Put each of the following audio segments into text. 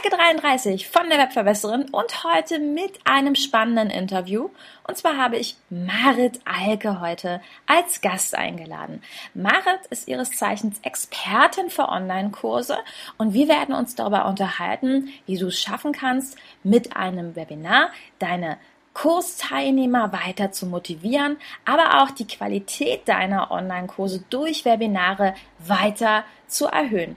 Heike33 von der Webverbesserin und heute mit einem spannenden Interview. Und zwar habe ich Marit Alke heute als Gast eingeladen. Marit ist ihres Zeichens Expertin für Online-Kurse und wir werden uns darüber unterhalten, wie du es schaffen kannst, mit einem Webinar deine Kursteilnehmer weiter zu motivieren, aber auch die Qualität deiner Online-Kurse durch Webinare weiter zu erhöhen.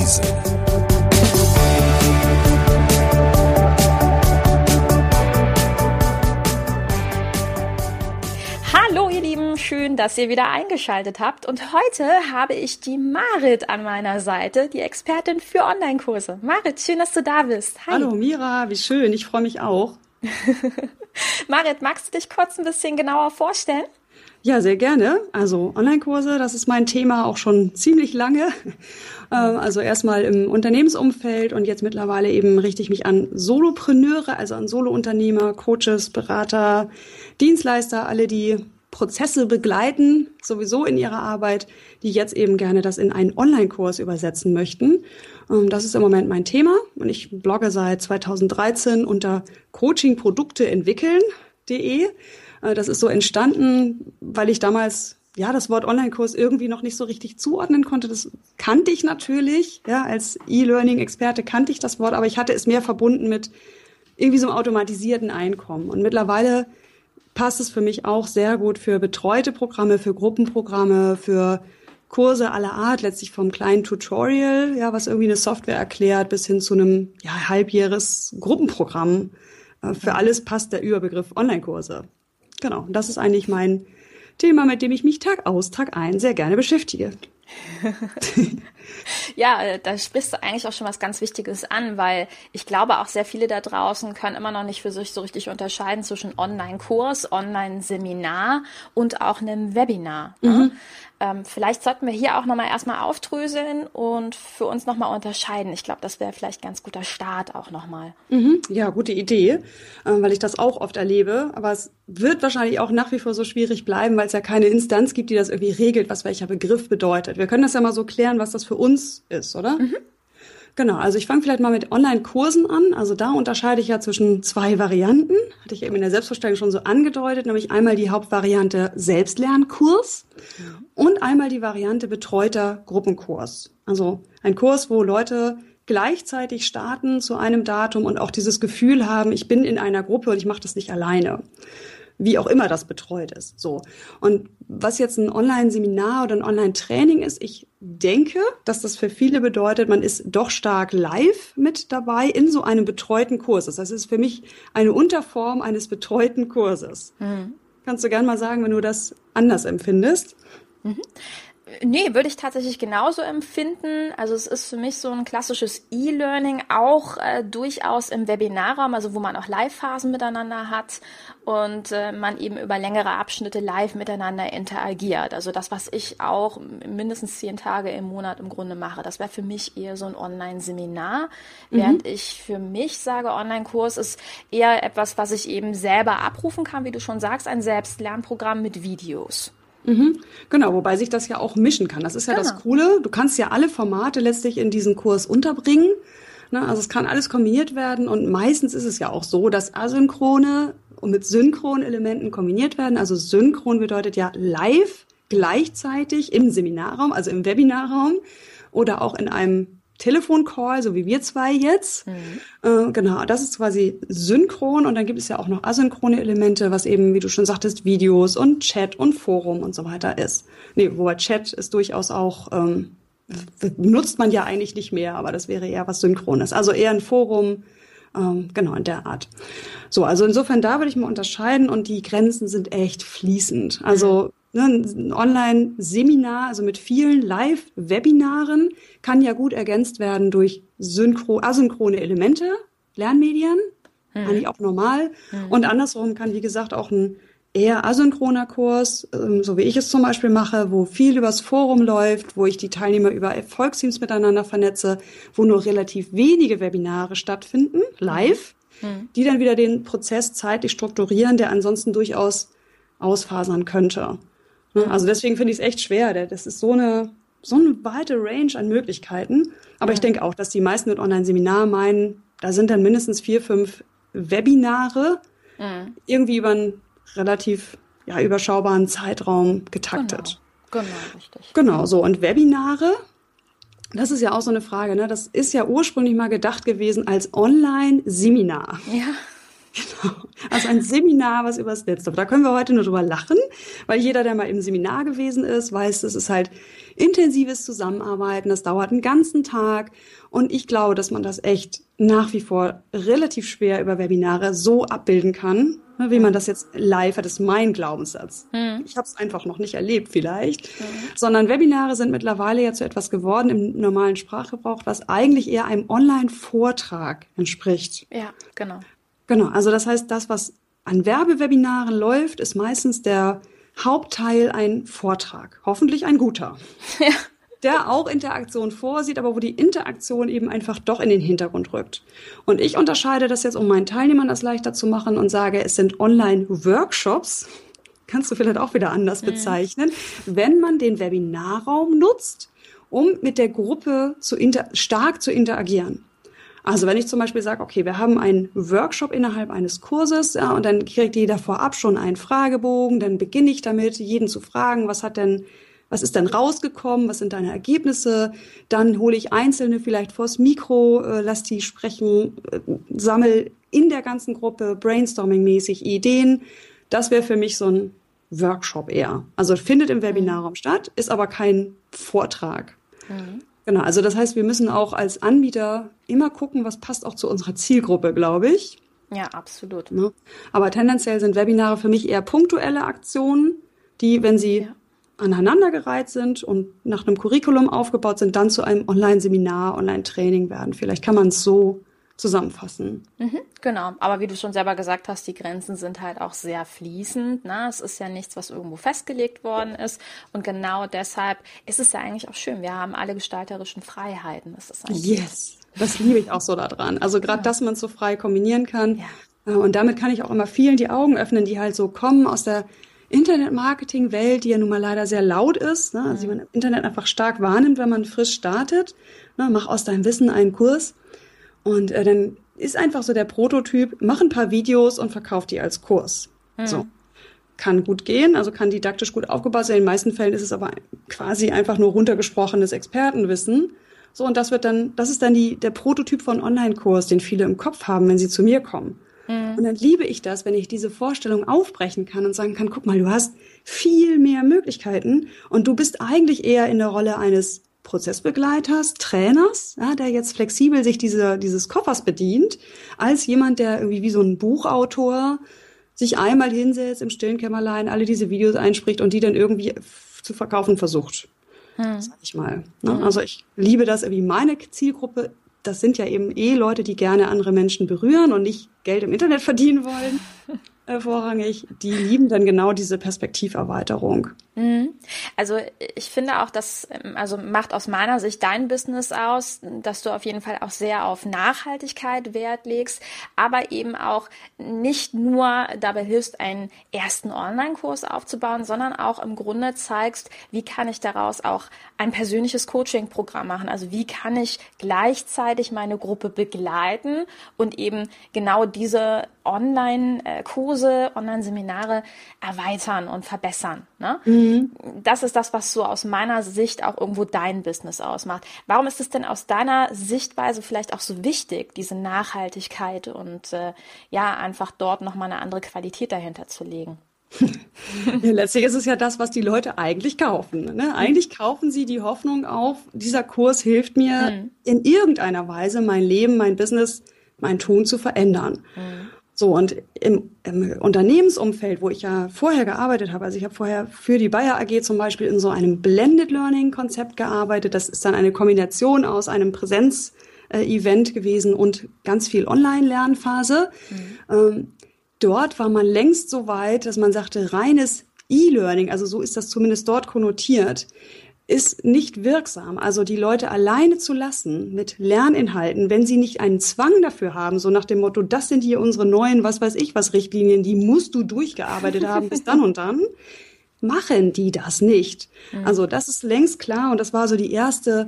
Giesen. Hallo ihr Lieben, schön, dass ihr wieder eingeschaltet habt. Und heute habe ich die Marit an meiner Seite, die Expertin für Online-Kurse. Marit, schön, dass du da bist. Hi. Hallo Mira, wie schön, ich freue mich auch. Marit, magst du dich kurz ein bisschen genauer vorstellen? Ja, sehr gerne. Also Online-Kurse, das ist mein Thema auch schon ziemlich lange. Ähm, also erstmal im Unternehmensumfeld und jetzt mittlerweile eben richte ich mich an Solopreneure, also an Solounternehmer, Coaches, Berater, Dienstleister, alle, die Prozesse begleiten, sowieso in ihrer Arbeit, die jetzt eben gerne das in einen Online-Kurs übersetzen möchten. Ähm, das ist im Moment mein Thema und ich blogge seit 2013 unter coachingprodukte entwickeln.de. Äh, das ist so entstanden, weil ich damals ja, das Wort Online-Kurs irgendwie noch nicht so richtig zuordnen konnte. Das kannte ich natürlich, ja, als E-Learning-Experte kannte ich das Wort, aber ich hatte es mehr verbunden mit irgendwie so einem automatisierten Einkommen. Und mittlerweile passt es für mich auch sehr gut für betreute Programme, für Gruppenprogramme, für Kurse aller Art, letztlich vom kleinen Tutorial, ja, was irgendwie eine Software erklärt, bis hin zu einem ja, halbjähriges Gruppenprogramm. Äh, für alles passt der Überbegriff Online-Kurse. Genau, das ist eigentlich mein Thema, mit dem ich mich Tag aus, Tag ein sehr gerne beschäftige. ja, äh, da sprichst du eigentlich auch schon was ganz Wichtiges an, weil ich glaube auch sehr viele da draußen können immer noch nicht für sich so richtig unterscheiden zwischen Online-Kurs, Online-Seminar und auch einem Webinar. Ne? Ähm, vielleicht sollten wir hier auch nochmal erstmal aufdröseln und für uns nochmal unterscheiden. Ich glaube, das wäre vielleicht ganz guter Start auch nochmal. Mhm. Ja, gute Idee, äh, weil ich das auch oft erlebe. Aber es wird wahrscheinlich auch nach wie vor so schwierig bleiben, weil es ja keine Instanz gibt, die das irgendwie regelt, was welcher Begriff bedeutet. Wir können das ja mal so klären, was das für uns ist, oder? Mhm. Genau, also ich fange vielleicht mal mit Online-Kursen an. Also da unterscheide ich ja zwischen zwei Varianten. Hatte ich eben in der Selbstvorstellung schon so angedeutet, nämlich einmal die Hauptvariante Selbstlernkurs und einmal die Variante betreuter Gruppenkurs. Also ein Kurs, wo Leute gleichzeitig starten zu einem Datum und auch dieses Gefühl haben, ich bin in einer Gruppe und ich mache das nicht alleine wie auch immer das betreut ist. So. Und was jetzt ein Online-Seminar oder ein Online-Training ist, ich denke, dass das für viele bedeutet, man ist doch stark live mit dabei in so einem betreuten Kurs. Das heißt, es ist für mich eine Unterform eines betreuten Kurses. Mhm. Kannst du gern mal sagen, wenn du das anders empfindest? Mhm. Nee, würde ich tatsächlich genauso empfinden. Also es ist für mich so ein klassisches E-Learning, auch äh, durchaus im Webinarraum, also wo man auch Live-Phasen miteinander hat und äh, man eben über längere Abschnitte live miteinander interagiert. Also das, was ich auch mindestens zehn Tage im Monat im Grunde mache, das wäre für mich eher so ein Online-Seminar, mhm. während ich für mich sage, Online-Kurs ist eher etwas, was ich eben selber abrufen kann, wie du schon sagst, ein Selbstlernprogramm mit Videos. Mhm. Genau, wobei sich das ja auch mischen kann. Das ist ja genau. das Coole. Du kannst ja alle Formate letztlich in diesen Kurs unterbringen. Ne? Also es kann alles kombiniert werden und meistens ist es ja auch so, dass asynchrone und mit synchronen Elementen kombiniert werden. Also synchron bedeutet ja live gleichzeitig im Seminarraum, also im Webinarraum oder auch in einem Telefoncall, so wie wir zwei jetzt. Mhm. Äh, genau, das ist quasi synchron und dann gibt es ja auch noch asynchrone Elemente, was eben, wie du schon sagtest, Videos und Chat und Forum und so weiter ist. Nee, wobei Chat ist durchaus auch, ähm, nutzt man ja eigentlich nicht mehr, aber das wäre eher was Synchrones. Also eher ein Forum, ähm, genau, in der Art. So, also insofern da würde ich mal unterscheiden und die Grenzen sind echt fließend. Also ne, ein Online-Seminar, also mit vielen Live-Webinaren, kann ja gut ergänzt werden durch synchro asynchrone Elemente, Lernmedien, hm. eigentlich auch normal. Hm. Und andersrum kann, wie gesagt, auch ein eher asynchroner Kurs, ähm, so wie ich es zum Beispiel mache, wo viel übers Forum läuft, wo ich die Teilnehmer über Erfolgsteams miteinander vernetze, wo nur relativ wenige Webinare stattfinden, live, mhm. die dann wieder den Prozess zeitlich strukturieren, der ansonsten durchaus ausfasern könnte. Mhm. Also deswegen finde ich es echt schwer. Das ist so eine, so eine weite Range an Möglichkeiten. Aber mhm. ich denke auch, dass die meisten mit Online-Seminar meinen, da sind dann mindestens vier, fünf Webinare mhm. irgendwie über ein relativ ja, überschaubaren Zeitraum getaktet. Genau, genau richtig. Genau, so. Und Webinare, das ist ja auch so eine Frage, ne? Das ist ja ursprünglich mal gedacht gewesen als Online-Seminar. Ja. Genau. Also ein Seminar, was übers Netz. Aber da können wir heute nur drüber lachen, weil jeder, der mal im Seminar gewesen ist, weiß, es ist halt intensives Zusammenarbeiten. Das dauert einen ganzen Tag. Und ich glaube, dass man das echt nach wie vor relativ schwer über Webinare so abbilden kann, ne, wie man das jetzt live hat. Das ist mein Glaubenssatz. Mhm. Ich habe es einfach noch nicht erlebt vielleicht. Mhm. Sondern Webinare sind mittlerweile ja zu etwas geworden im normalen Sprachgebrauch, was eigentlich eher einem Online-Vortrag entspricht. Ja, genau. Genau, also das heißt, das, was an Werbewebinaren läuft, ist meistens der Hauptteil ein Vortrag. Hoffentlich ein guter. Ja. Der auch Interaktion vorsieht, aber wo die Interaktion eben einfach doch in den Hintergrund rückt. Und ich unterscheide das jetzt, um meinen Teilnehmern das leichter zu machen und sage, es sind Online-Workshops. Kannst du vielleicht auch wieder anders mhm. bezeichnen. Wenn man den Webinarraum nutzt, um mit der Gruppe zu stark zu interagieren. Also wenn ich zum Beispiel sage, okay, wir haben einen Workshop innerhalb eines Kurses ja, und dann kriegt jeder vorab schon einen Fragebogen, dann beginne ich damit, jeden zu fragen, was hat denn, was ist denn rausgekommen, was sind deine Ergebnisse, dann hole ich Einzelne vielleicht vors Mikro, äh, lass die sprechen, äh, sammel in der ganzen Gruppe brainstorming-mäßig Ideen. Das wäre für mich so ein Workshop eher. Also findet im Webinarraum statt, ist aber kein Vortrag. Mhm. Genau, also das heißt, wir müssen auch als Anbieter immer gucken, was passt auch zu unserer Zielgruppe, glaube ich. Ja, absolut. Ja. Aber tendenziell sind Webinare für mich eher punktuelle Aktionen, die, wenn sie ja. aneinandergereiht sind und nach einem Curriculum aufgebaut sind, dann zu einem Online-Seminar, Online-Training werden. Vielleicht kann man es so zusammenfassen. Mhm, genau, aber wie du schon selber gesagt hast, die Grenzen sind halt auch sehr fließend. Ne? Es ist ja nichts, was irgendwo festgelegt worden ist. Und genau deshalb ist es ja eigentlich auch schön. Wir haben alle gestalterischen Freiheiten. Das ist yes, das liebe ich auch so daran. Also gerade, ja. dass man es so frei kombinieren kann. Ja. Äh, und damit kann ich auch immer vielen die Augen öffnen, die halt so kommen aus der Internet-Marketing-Welt, die ja nun mal leider sehr laut ist, ne? also die man im Internet einfach stark wahrnimmt, wenn man frisch startet. Ne? Mach aus deinem Wissen einen Kurs. Und äh, dann ist einfach so der Prototyp, mach ein paar Videos und verkauf die als Kurs. Mhm. So. Kann gut gehen, also kann didaktisch gut aufgebaut sein. In den meisten Fällen ist es aber quasi einfach nur runtergesprochenes Expertenwissen. So, und das wird dann, das ist dann die, der Prototyp von Online-Kurs, den viele im Kopf haben, wenn sie zu mir kommen. Mhm. Und dann liebe ich das, wenn ich diese Vorstellung aufbrechen kann und sagen kann, guck mal, du hast viel mehr Möglichkeiten und du bist eigentlich eher in der Rolle eines Prozessbegleiters, Trainers, ja, der jetzt flexibel sich diese, dieses Koffers bedient, als jemand, der irgendwie wie so ein Buchautor sich einmal hinsetzt im stillen Kämmerlein, alle diese Videos einspricht und die dann irgendwie zu verkaufen versucht. Hm. Sag ich mal. Ne? Hm. Also ich liebe das, wie meine Zielgruppe, das sind ja eben eh Leute, die gerne andere Menschen berühren und nicht Geld im Internet verdienen wollen. äh, vorrangig, die lieben dann genau diese Perspektiverweiterung. Mhm. Also ich finde auch, dass ähm, also macht aus meiner Sicht dein Business aus, dass du auf jeden Fall auch sehr auf Nachhaltigkeit Wert legst, aber eben auch nicht nur dabei hilfst, einen ersten Online-Kurs aufzubauen, sondern auch im Grunde zeigst, wie kann ich daraus auch ein persönliches Coaching-Programm machen. Also wie kann ich gleichzeitig meine Gruppe begleiten und eben genau diese Online-Kurse, Online-Seminare erweitern und verbessern. Ne? Mhm. Das ist das, was so aus meiner Sicht auch irgendwo dein Business ausmacht. Warum ist es denn aus deiner Sichtweise vielleicht auch so wichtig, diese Nachhaltigkeit und äh, ja, einfach dort nochmal eine andere Qualität dahinter zu legen? ja, letztlich ist es ja das, was die Leute eigentlich kaufen. Ne? Eigentlich kaufen sie die Hoffnung auf, dieser Kurs hilft mir mhm. in irgendeiner Weise mein Leben, mein Business, mein Tun zu verändern. Mhm. So, und im, im Unternehmensumfeld, wo ich ja vorher gearbeitet habe, also ich habe vorher für die Bayer AG zum Beispiel in so einem Blended Learning Konzept gearbeitet. Das ist dann eine Kombination aus einem Präsenz-Event gewesen und ganz viel Online-Lernphase. Mhm. Ähm, dort war man längst so weit, dass man sagte, reines E-Learning, also so ist das zumindest dort konnotiert, ist nicht wirksam. Also die Leute alleine zu lassen mit Lerninhalten, wenn sie nicht einen Zwang dafür haben, so nach dem Motto, das sind hier unsere neuen, was weiß ich, was Richtlinien, die musst du durchgearbeitet haben bis dann und dann, machen die das nicht. Mhm. Also das ist längst klar und das war so die erste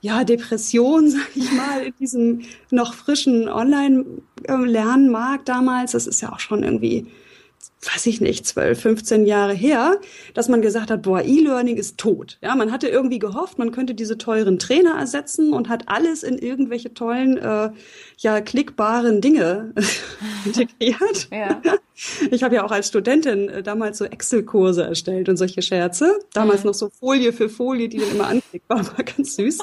ja, Depression, sag ich mal, in diesem noch frischen Online-Lernmarkt damals. Das ist ja auch schon irgendwie weiß ich nicht, 12, 15 Jahre her, dass man gesagt hat, boah, E-Learning ist tot. Ja, man hatte irgendwie gehofft, man könnte diese teuren Trainer ersetzen und hat alles in irgendwelche tollen, äh, ja, klickbaren Dinge integriert. Ja. Ich habe ja auch als Studentin äh, damals so Excel-Kurse erstellt und solche Scherze. Damals mhm. noch so Folie für Folie, die dann immer anklickbar war, ganz süß.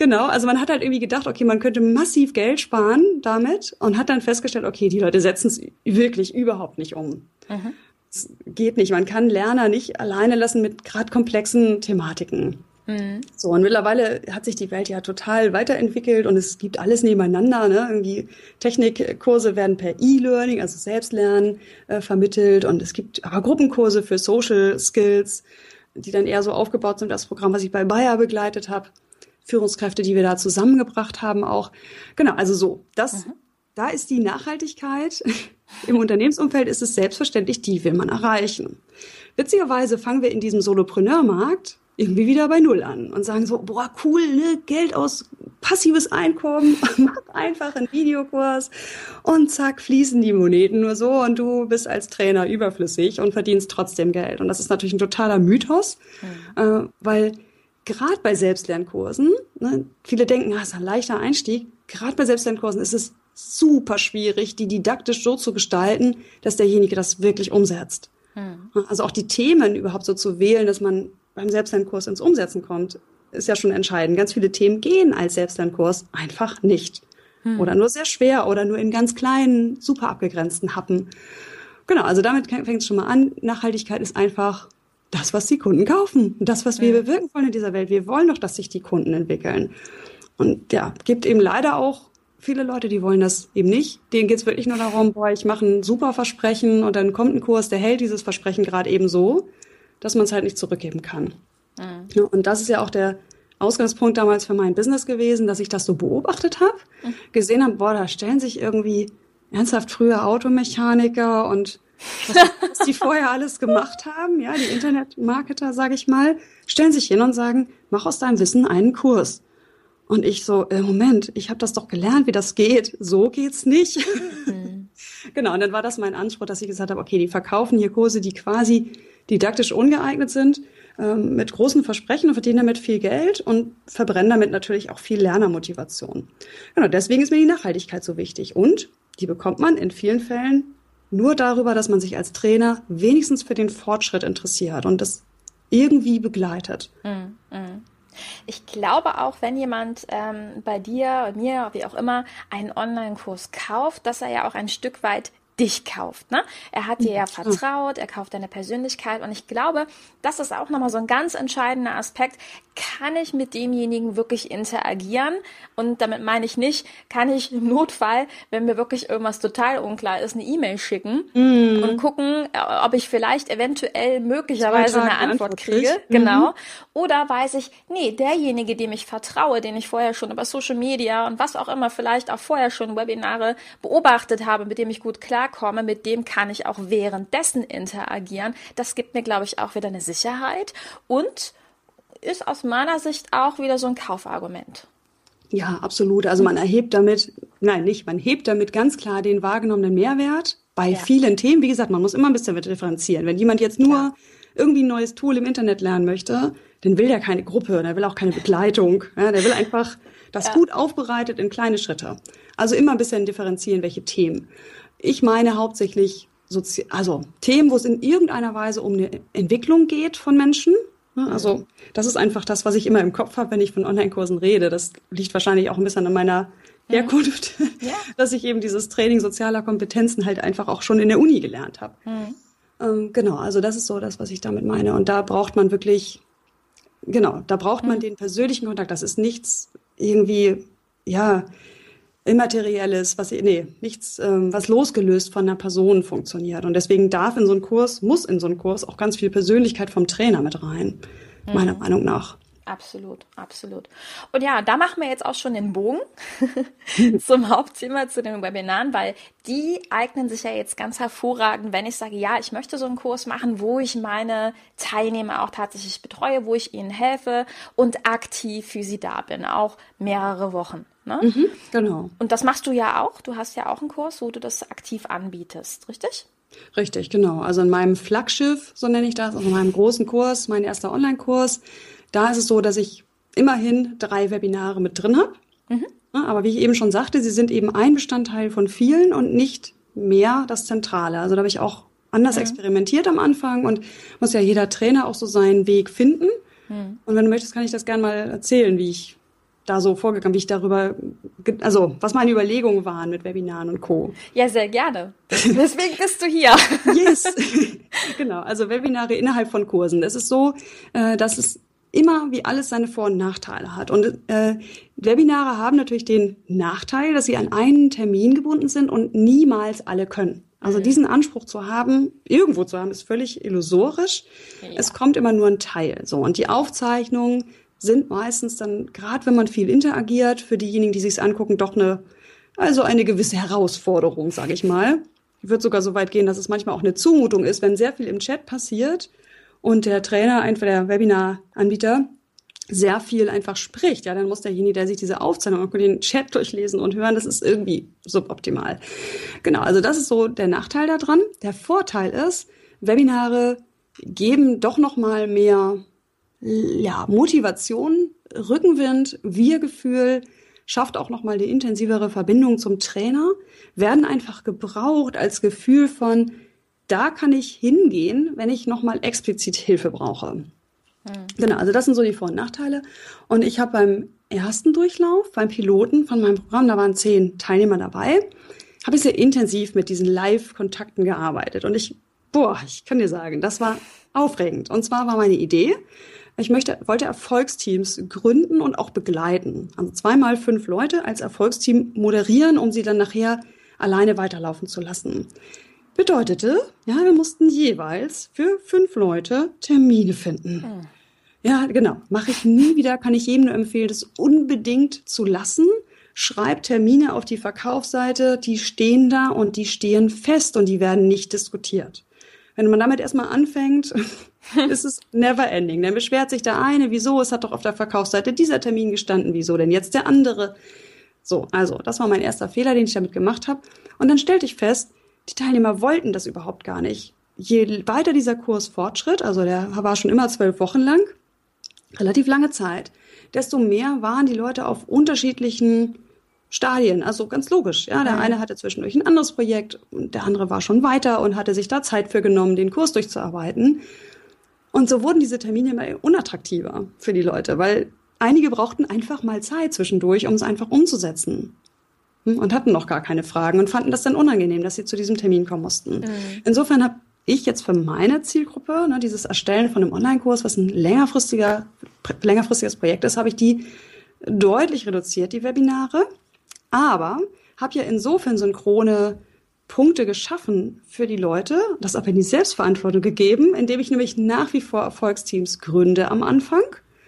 Genau, also man hat halt irgendwie gedacht, okay, man könnte massiv Geld sparen damit und hat dann festgestellt, okay, die Leute setzen es wirklich überhaupt nicht um. Mhm. Es geht nicht. Man kann Lerner nicht alleine lassen mit gerade komplexen Thematiken. Mhm. So, und mittlerweile hat sich die Welt ja total weiterentwickelt und es gibt alles nebeneinander. Ne? Irgendwie Technikkurse werden per E-Learning, also Selbstlernen, äh, vermittelt und es gibt aber Gruppenkurse für Social Skills, die dann eher so aufgebaut sind, das Programm, was ich bei Bayer begleitet habe. Führungskräfte, die wir da zusammengebracht haben, auch. Genau, also so, das, mhm. da ist die Nachhaltigkeit. Im Unternehmensumfeld ist es selbstverständlich, die will man erreichen. Witzigerweise fangen wir in diesem Solopreneur-Markt irgendwie wieder bei Null an und sagen so, boah, cool, ne, Geld aus passives Einkommen, mach einfach einen Videokurs und zack, fließen die Moneten nur so und du bist als Trainer überflüssig und verdienst trotzdem Geld. Und das ist natürlich ein totaler Mythos, mhm. äh, weil gerade bei Selbstlernkursen, ne, viele denken, das ah, ist ein leichter Einstieg, gerade bei Selbstlernkursen ist es super schwierig, die didaktisch so zu gestalten, dass derjenige das wirklich umsetzt. Hm. Also auch die Themen überhaupt so zu wählen, dass man beim Selbstlernkurs ins Umsetzen kommt, ist ja schon entscheidend. Ganz viele Themen gehen als Selbstlernkurs einfach nicht. Hm. Oder nur sehr schwer oder nur in ganz kleinen, super abgegrenzten Happen. Genau, also damit fängt es schon mal an. Nachhaltigkeit ist einfach das, was die Kunden kaufen. Das, was wir bewirken wollen in dieser Welt. Wir wollen doch, dass sich die Kunden entwickeln. Und ja, gibt eben leider auch viele Leute, die wollen das eben nicht. Denen geht's wirklich nur darum, boah, ich mache ein super Versprechen und dann kommt ein Kurs, der hält dieses Versprechen gerade eben so, dass man es halt nicht zurückgeben kann. Mhm. Ja, und das ist ja auch der Ausgangspunkt damals für mein Business gewesen, dass ich das so beobachtet habe, mhm. gesehen habe, boah, da stellen sich irgendwie ernsthaft frühe Automechaniker und was, die vorher alles gemacht haben, ja, die Internetmarketer, sage ich mal, stellen sich hin und sagen, mach aus deinem Wissen einen Kurs. Und ich so, äh, Moment, ich habe das doch gelernt, wie das geht. So geht's nicht. Mhm. genau, und dann war das mein Anspruch, dass ich gesagt habe, okay, die verkaufen hier Kurse, die quasi didaktisch ungeeignet sind, ähm, mit großen Versprechen und verdienen damit viel Geld und verbrennen damit natürlich auch viel Lernermotivation. Genau, deswegen ist mir die Nachhaltigkeit so wichtig. Und die bekommt man in vielen Fällen nur darüber, dass man sich als Trainer wenigstens für den Fortschritt interessiert und das irgendwie begleitet. Mm. Ich glaube auch, wenn jemand ähm, bei dir, mir, wie auch immer, einen Online-Kurs kauft, dass er ja auch ein Stück weit dich kauft. Ne? Er hat dir ja vertraut, er kauft deine Persönlichkeit und ich glaube, das ist auch nochmal so ein ganz entscheidender Aspekt. Kann ich mit demjenigen wirklich interagieren? Und damit meine ich nicht, kann ich im Notfall, wenn mir wirklich irgendwas total unklar ist, eine E-Mail schicken mm. und gucken, äh, ob ich vielleicht eventuell möglicherweise eine Antwort, Antwort kriege. Mhm. Genau. Oder weiß ich, nee, derjenige, dem ich vertraue, den ich vorher schon über Social Media und was auch immer vielleicht auch vorher schon Webinare beobachtet habe, mit dem ich gut klar klarkomme, mit dem kann ich auch währenddessen interagieren. Das gibt mir, glaube ich, auch wieder eine Sicherheit und ist aus meiner Sicht auch wieder so ein Kaufargument. Ja, absolut. Also man erhebt damit, nein, nicht, man hebt damit ganz klar den wahrgenommenen Mehrwert bei ja. vielen Themen. Wie gesagt, man muss immer ein bisschen differenzieren. Wenn jemand jetzt nur Klar. irgendwie ein neues Tool im Internet lernen möchte, dann will der keine Gruppe, der will auch keine Begleitung. Ja, der will einfach das ja. gut aufbereitet in kleine Schritte. Also immer ein bisschen differenzieren, welche Themen. Ich meine hauptsächlich Sozi also Themen, wo es in irgendeiner Weise um eine Entwicklung geht von Menschen. Also das ist einfach das, was ich immer im Kopf habe, wenn ich von Online-Kursen rede. Das liegt wahrscheinlich auch ein bisschen an meiner Herkunft, ja. dass ich eben dieses Training sozialer Kompetenzen halt einfach auch schon in der Uni gelernt habe. Mhm. Ähm, genau, also das ist so das, was ich damit meine. Und da braucht man wirklich, genau, da braucht man mhm. den persönlichen Kontakt. Das ist nichts irgendwie, ja, Immaterielles, was nee, nichts, ähm, was losgelöst von einer Person funktioniert. Und deswegen darf in so einen Kurs, muss in so einen Kurs auch ganz viel Persönlichkeit vom Trainer mit rein, mhm. meiner Meinung nach. Absolut, absolut. Und ja, da machen wir jetzt auch schon den Bogen zum Hauptthema, zu den Webinaren, weil die eignen sich ja jetzt ganz hervorragend, wenn ich sage, ja, ich möchte so einen Kurs machen, wo ich meine Teilnehmer auch tatsächlich betreue, wo ich ihnen helfe und aktiv für sie da bin, auch mehrere Wochen. Ne? Mhm, genau. Und das machst du ja auch. Du hast ja auch einen Kurs, wo du das aktiv anbietest, richtig? Richtig, genau. Also in meinem Flaggschiff, so nenne ich das, also in meinem großen Kurs, mein erster Online-Kurs, da ist es so, dass ich immerhin drei Webinare mit drin habe. Mhm. Aber wie ich eben schon sagte, sie sind eben ein Bestandteil von vielen und nicht mehr das Zentrale. Also da habe ich auch anders mhm. experimentiert am Anfang und muss ja jeder Trainer auch so seinen Weg finden. Mhm. Und wenn du möchtest, kann ich das gerne mal erzählen, wie ich da so vorgegangen, wie ich darüber, also was meine Überlegungen waren mit Webinaren und Co. Ja, sehr gerne. Deswegen bist du hier. yes. genau, also Webinare innerhalb von Kursen. Es ist so, äh, dass es immer wie alles seine Vor- und Nachteile hat. Und äh, Webinare haben natürlich den Nachteil, dass sie an einen Termin gebunden sind und niemals alle können. Also mhm. diesen Anspruch zu haben, irgendwo zu haben, ist völlig illusorisch. Ja. Es kommt immer nur ein Teil. So und die Aufzeichnungen sind meistens dann, gerade wenn man viel interagiert, für diejenigen, die sich angucken, doch eine, also eine gewisse Herausforderung, sage ich mal. Ich würde sogar so weit gehen, dass es manchmal auch eine Zumutung ist, wenn sehr viel im Chat passiert und der Trainer, einfach der Webinar-Anbieter, sehr viel einfach spricht, ja, dann muss derjenige, der sich diese Aufzeichnung und den Chat durchlesen und hören, das ist irgendwie suboptimal. Genau, also das ist so der Nachteil daran. Der Vorteil ist, Webinare geben doch noch mal mehr ja, Motivation, Rückenwind, Wir-Gefühl, schafft auch noch mal eine intensivere Verbindung zum Trainer, werden einfach gebraucht als Gefühl von da kann ich hingehen, wenn ich nochmal explizit Hilfe brauche. Mhm. Genau, also das sind so die Vor- und Nachteile. Und ich habe beim ersten Durchlauf, beim Piloten von meinem Programm, da waren zehn Teilnehmer dabei, habe ich sehr intensiv mit diesen Live-Kontakten gearbeitet. Und ich, boah, ich kann dir sagen, das war aufregend. Und zwar war meine Idee, ich möchte, wollte Erfolgsteams gründen und auch begleiten. Also zweimal fünf Leute als Erfolgsteam moderieren, um sie dann nachher alleine weiterlaufen zu lassen bedeutete, ja, wir mussten jeweils für fünf Leute Termine finden. Mhm. Ja, genau. Mache ich nie wieder, kann ich jedem nur empfehlen, das unbedingt zu lassen. Schreib Termine auf die Verkaufsseite, die stehen da und die stehen fest und die werden nicht diskutiert. Wenn man damit erstmal anfängt, ist es never ending. Dann beschwert sich der eine, wieso, es hat doch auf der Verkaufsseite dieser Termin gestanden, wieso denn jetzt der andere? So, also, das war mein erster Fehler, den ich damit gemacht habe. Und dann stellte ich fest, die Teilnehmer wollten das überhaupt gar nicht. Je weiter dieser Kurs fortschritt, also der war schon immer zwölf Wochen lang, relativ lange Zeit, desto mehr waren die Leute auf unterschiedlichen Stadien. Also ganz logisch. Ja, der eine hatte zwischendurch ein anderes Projekt und der andere war schon weiter und hatte sich da Zeit für genommen, den Kurs durchzuarbeiten. Und so wurden diese Termine immer unattraktiver für die Leute, weil einige brauchten einfach mal Zeit zwischendurch, um es einfach umzusetzen. Hm, und hatten noch gar keine Fragen und fanden das dann unangenehm, dass sie zu diesem Termin kommen mussten. Mhm. Insofern habe ich jetzt für meine Zielgruppe, ne, dieses Erstellen von einem Online-Kurs, was ein längerfristiger, längerfristiges Projekt ist, habe ich die deutlich reduziert, die Webinare. Aber habe ja insofern synchrone Punkte geschaffen für die Leute, das aber in die Selbstverantwortung gegeben, indem ich nämlich nach wie vor Erfolgsteams gründe am Anfang,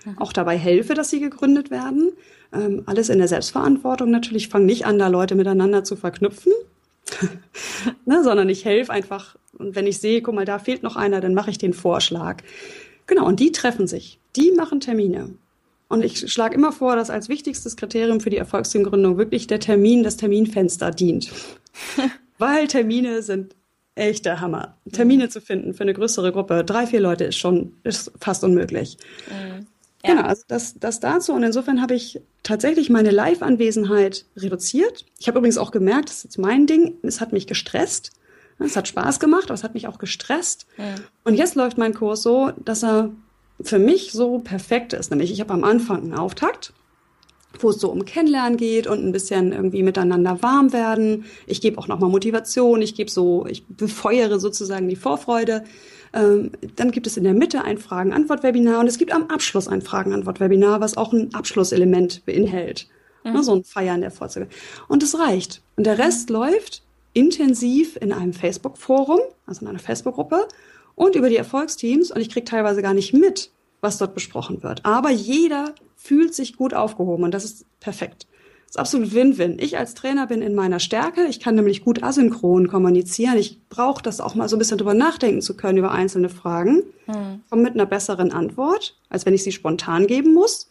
mhm. auch dabei helfe, dass sie gegründet werden ähm, alles in der Selbstverantwortung natürlich. Fang nicht an, da Leute miteinander zu verknüpfen, ne, sondern ich helfe einfach. Und wenn ich sehe, guck mal, da fehlt noch einer, dann mache ich den Vorschlag. Genau, und die treffen sich. Die machen Termine. Und ich schlage immer vor, dass als wichtigstes Kriterium für die Erfolgsteamgründung wirklich der Termin, das Terminfenster dient. Weil Termine sind echt der Hammer. Termine zu finden für eine größere Gruppe, drei, vier Leute ist schon, ist fast unmöglich. Mhm. Ja. Genau, also das, das dazu. Und insofern habe ich tatsächlich meine Live-Anwesenheit reduziert. Ich habe übrigens auch gemerkt, das ist jetzt mein Ding, es hat mich gestresst. Es hat Spaß gemacht, aber es hat mich auch gestresst. Ja. Und jetzt läuft mein Kurs so, dass er für mich so perfekt ist. Nämlich, ich habe am Anfang einen Auftakt wo es so um Kennenlernen geht und ein bisschen irgendwie miteinander warm werden. Ich gebe auch nochmal Motivation, ich gebe so, ich befeuere sozusagen die Vorfreude. Ähm, dann gibt es in der Mitte ein Fragen-Antwort-Webinar und es gibt am Abschluss ein Fragen-Antwort-Webinar, was auch ein Abschlusselement beinhält. Mhm. Ne, so ein Feiern der Vorzüge. Und es reicht. Und der Rest läuft intensiv in einem Facebook-Forum, also in einer Facebook-Gruppe und über die Erfolgsteams. Und ich kriege teilweise gar nicht mit, was dort besprochen wird. Aber jeder fühlt sich gut aufgehoben und das ist perfekt. Das ist absolut Win-Win. Ich als Trainer bin in meiner Stärke. Ich kann nämlich gut asynchron kommunizieren. Ich brauche das auch mal so ein bisschen drüber nachdenken zu können über einzelne Fragen. Hm. Komme mit einer besseren Antwort, als wenn ich sie spontan geben muss.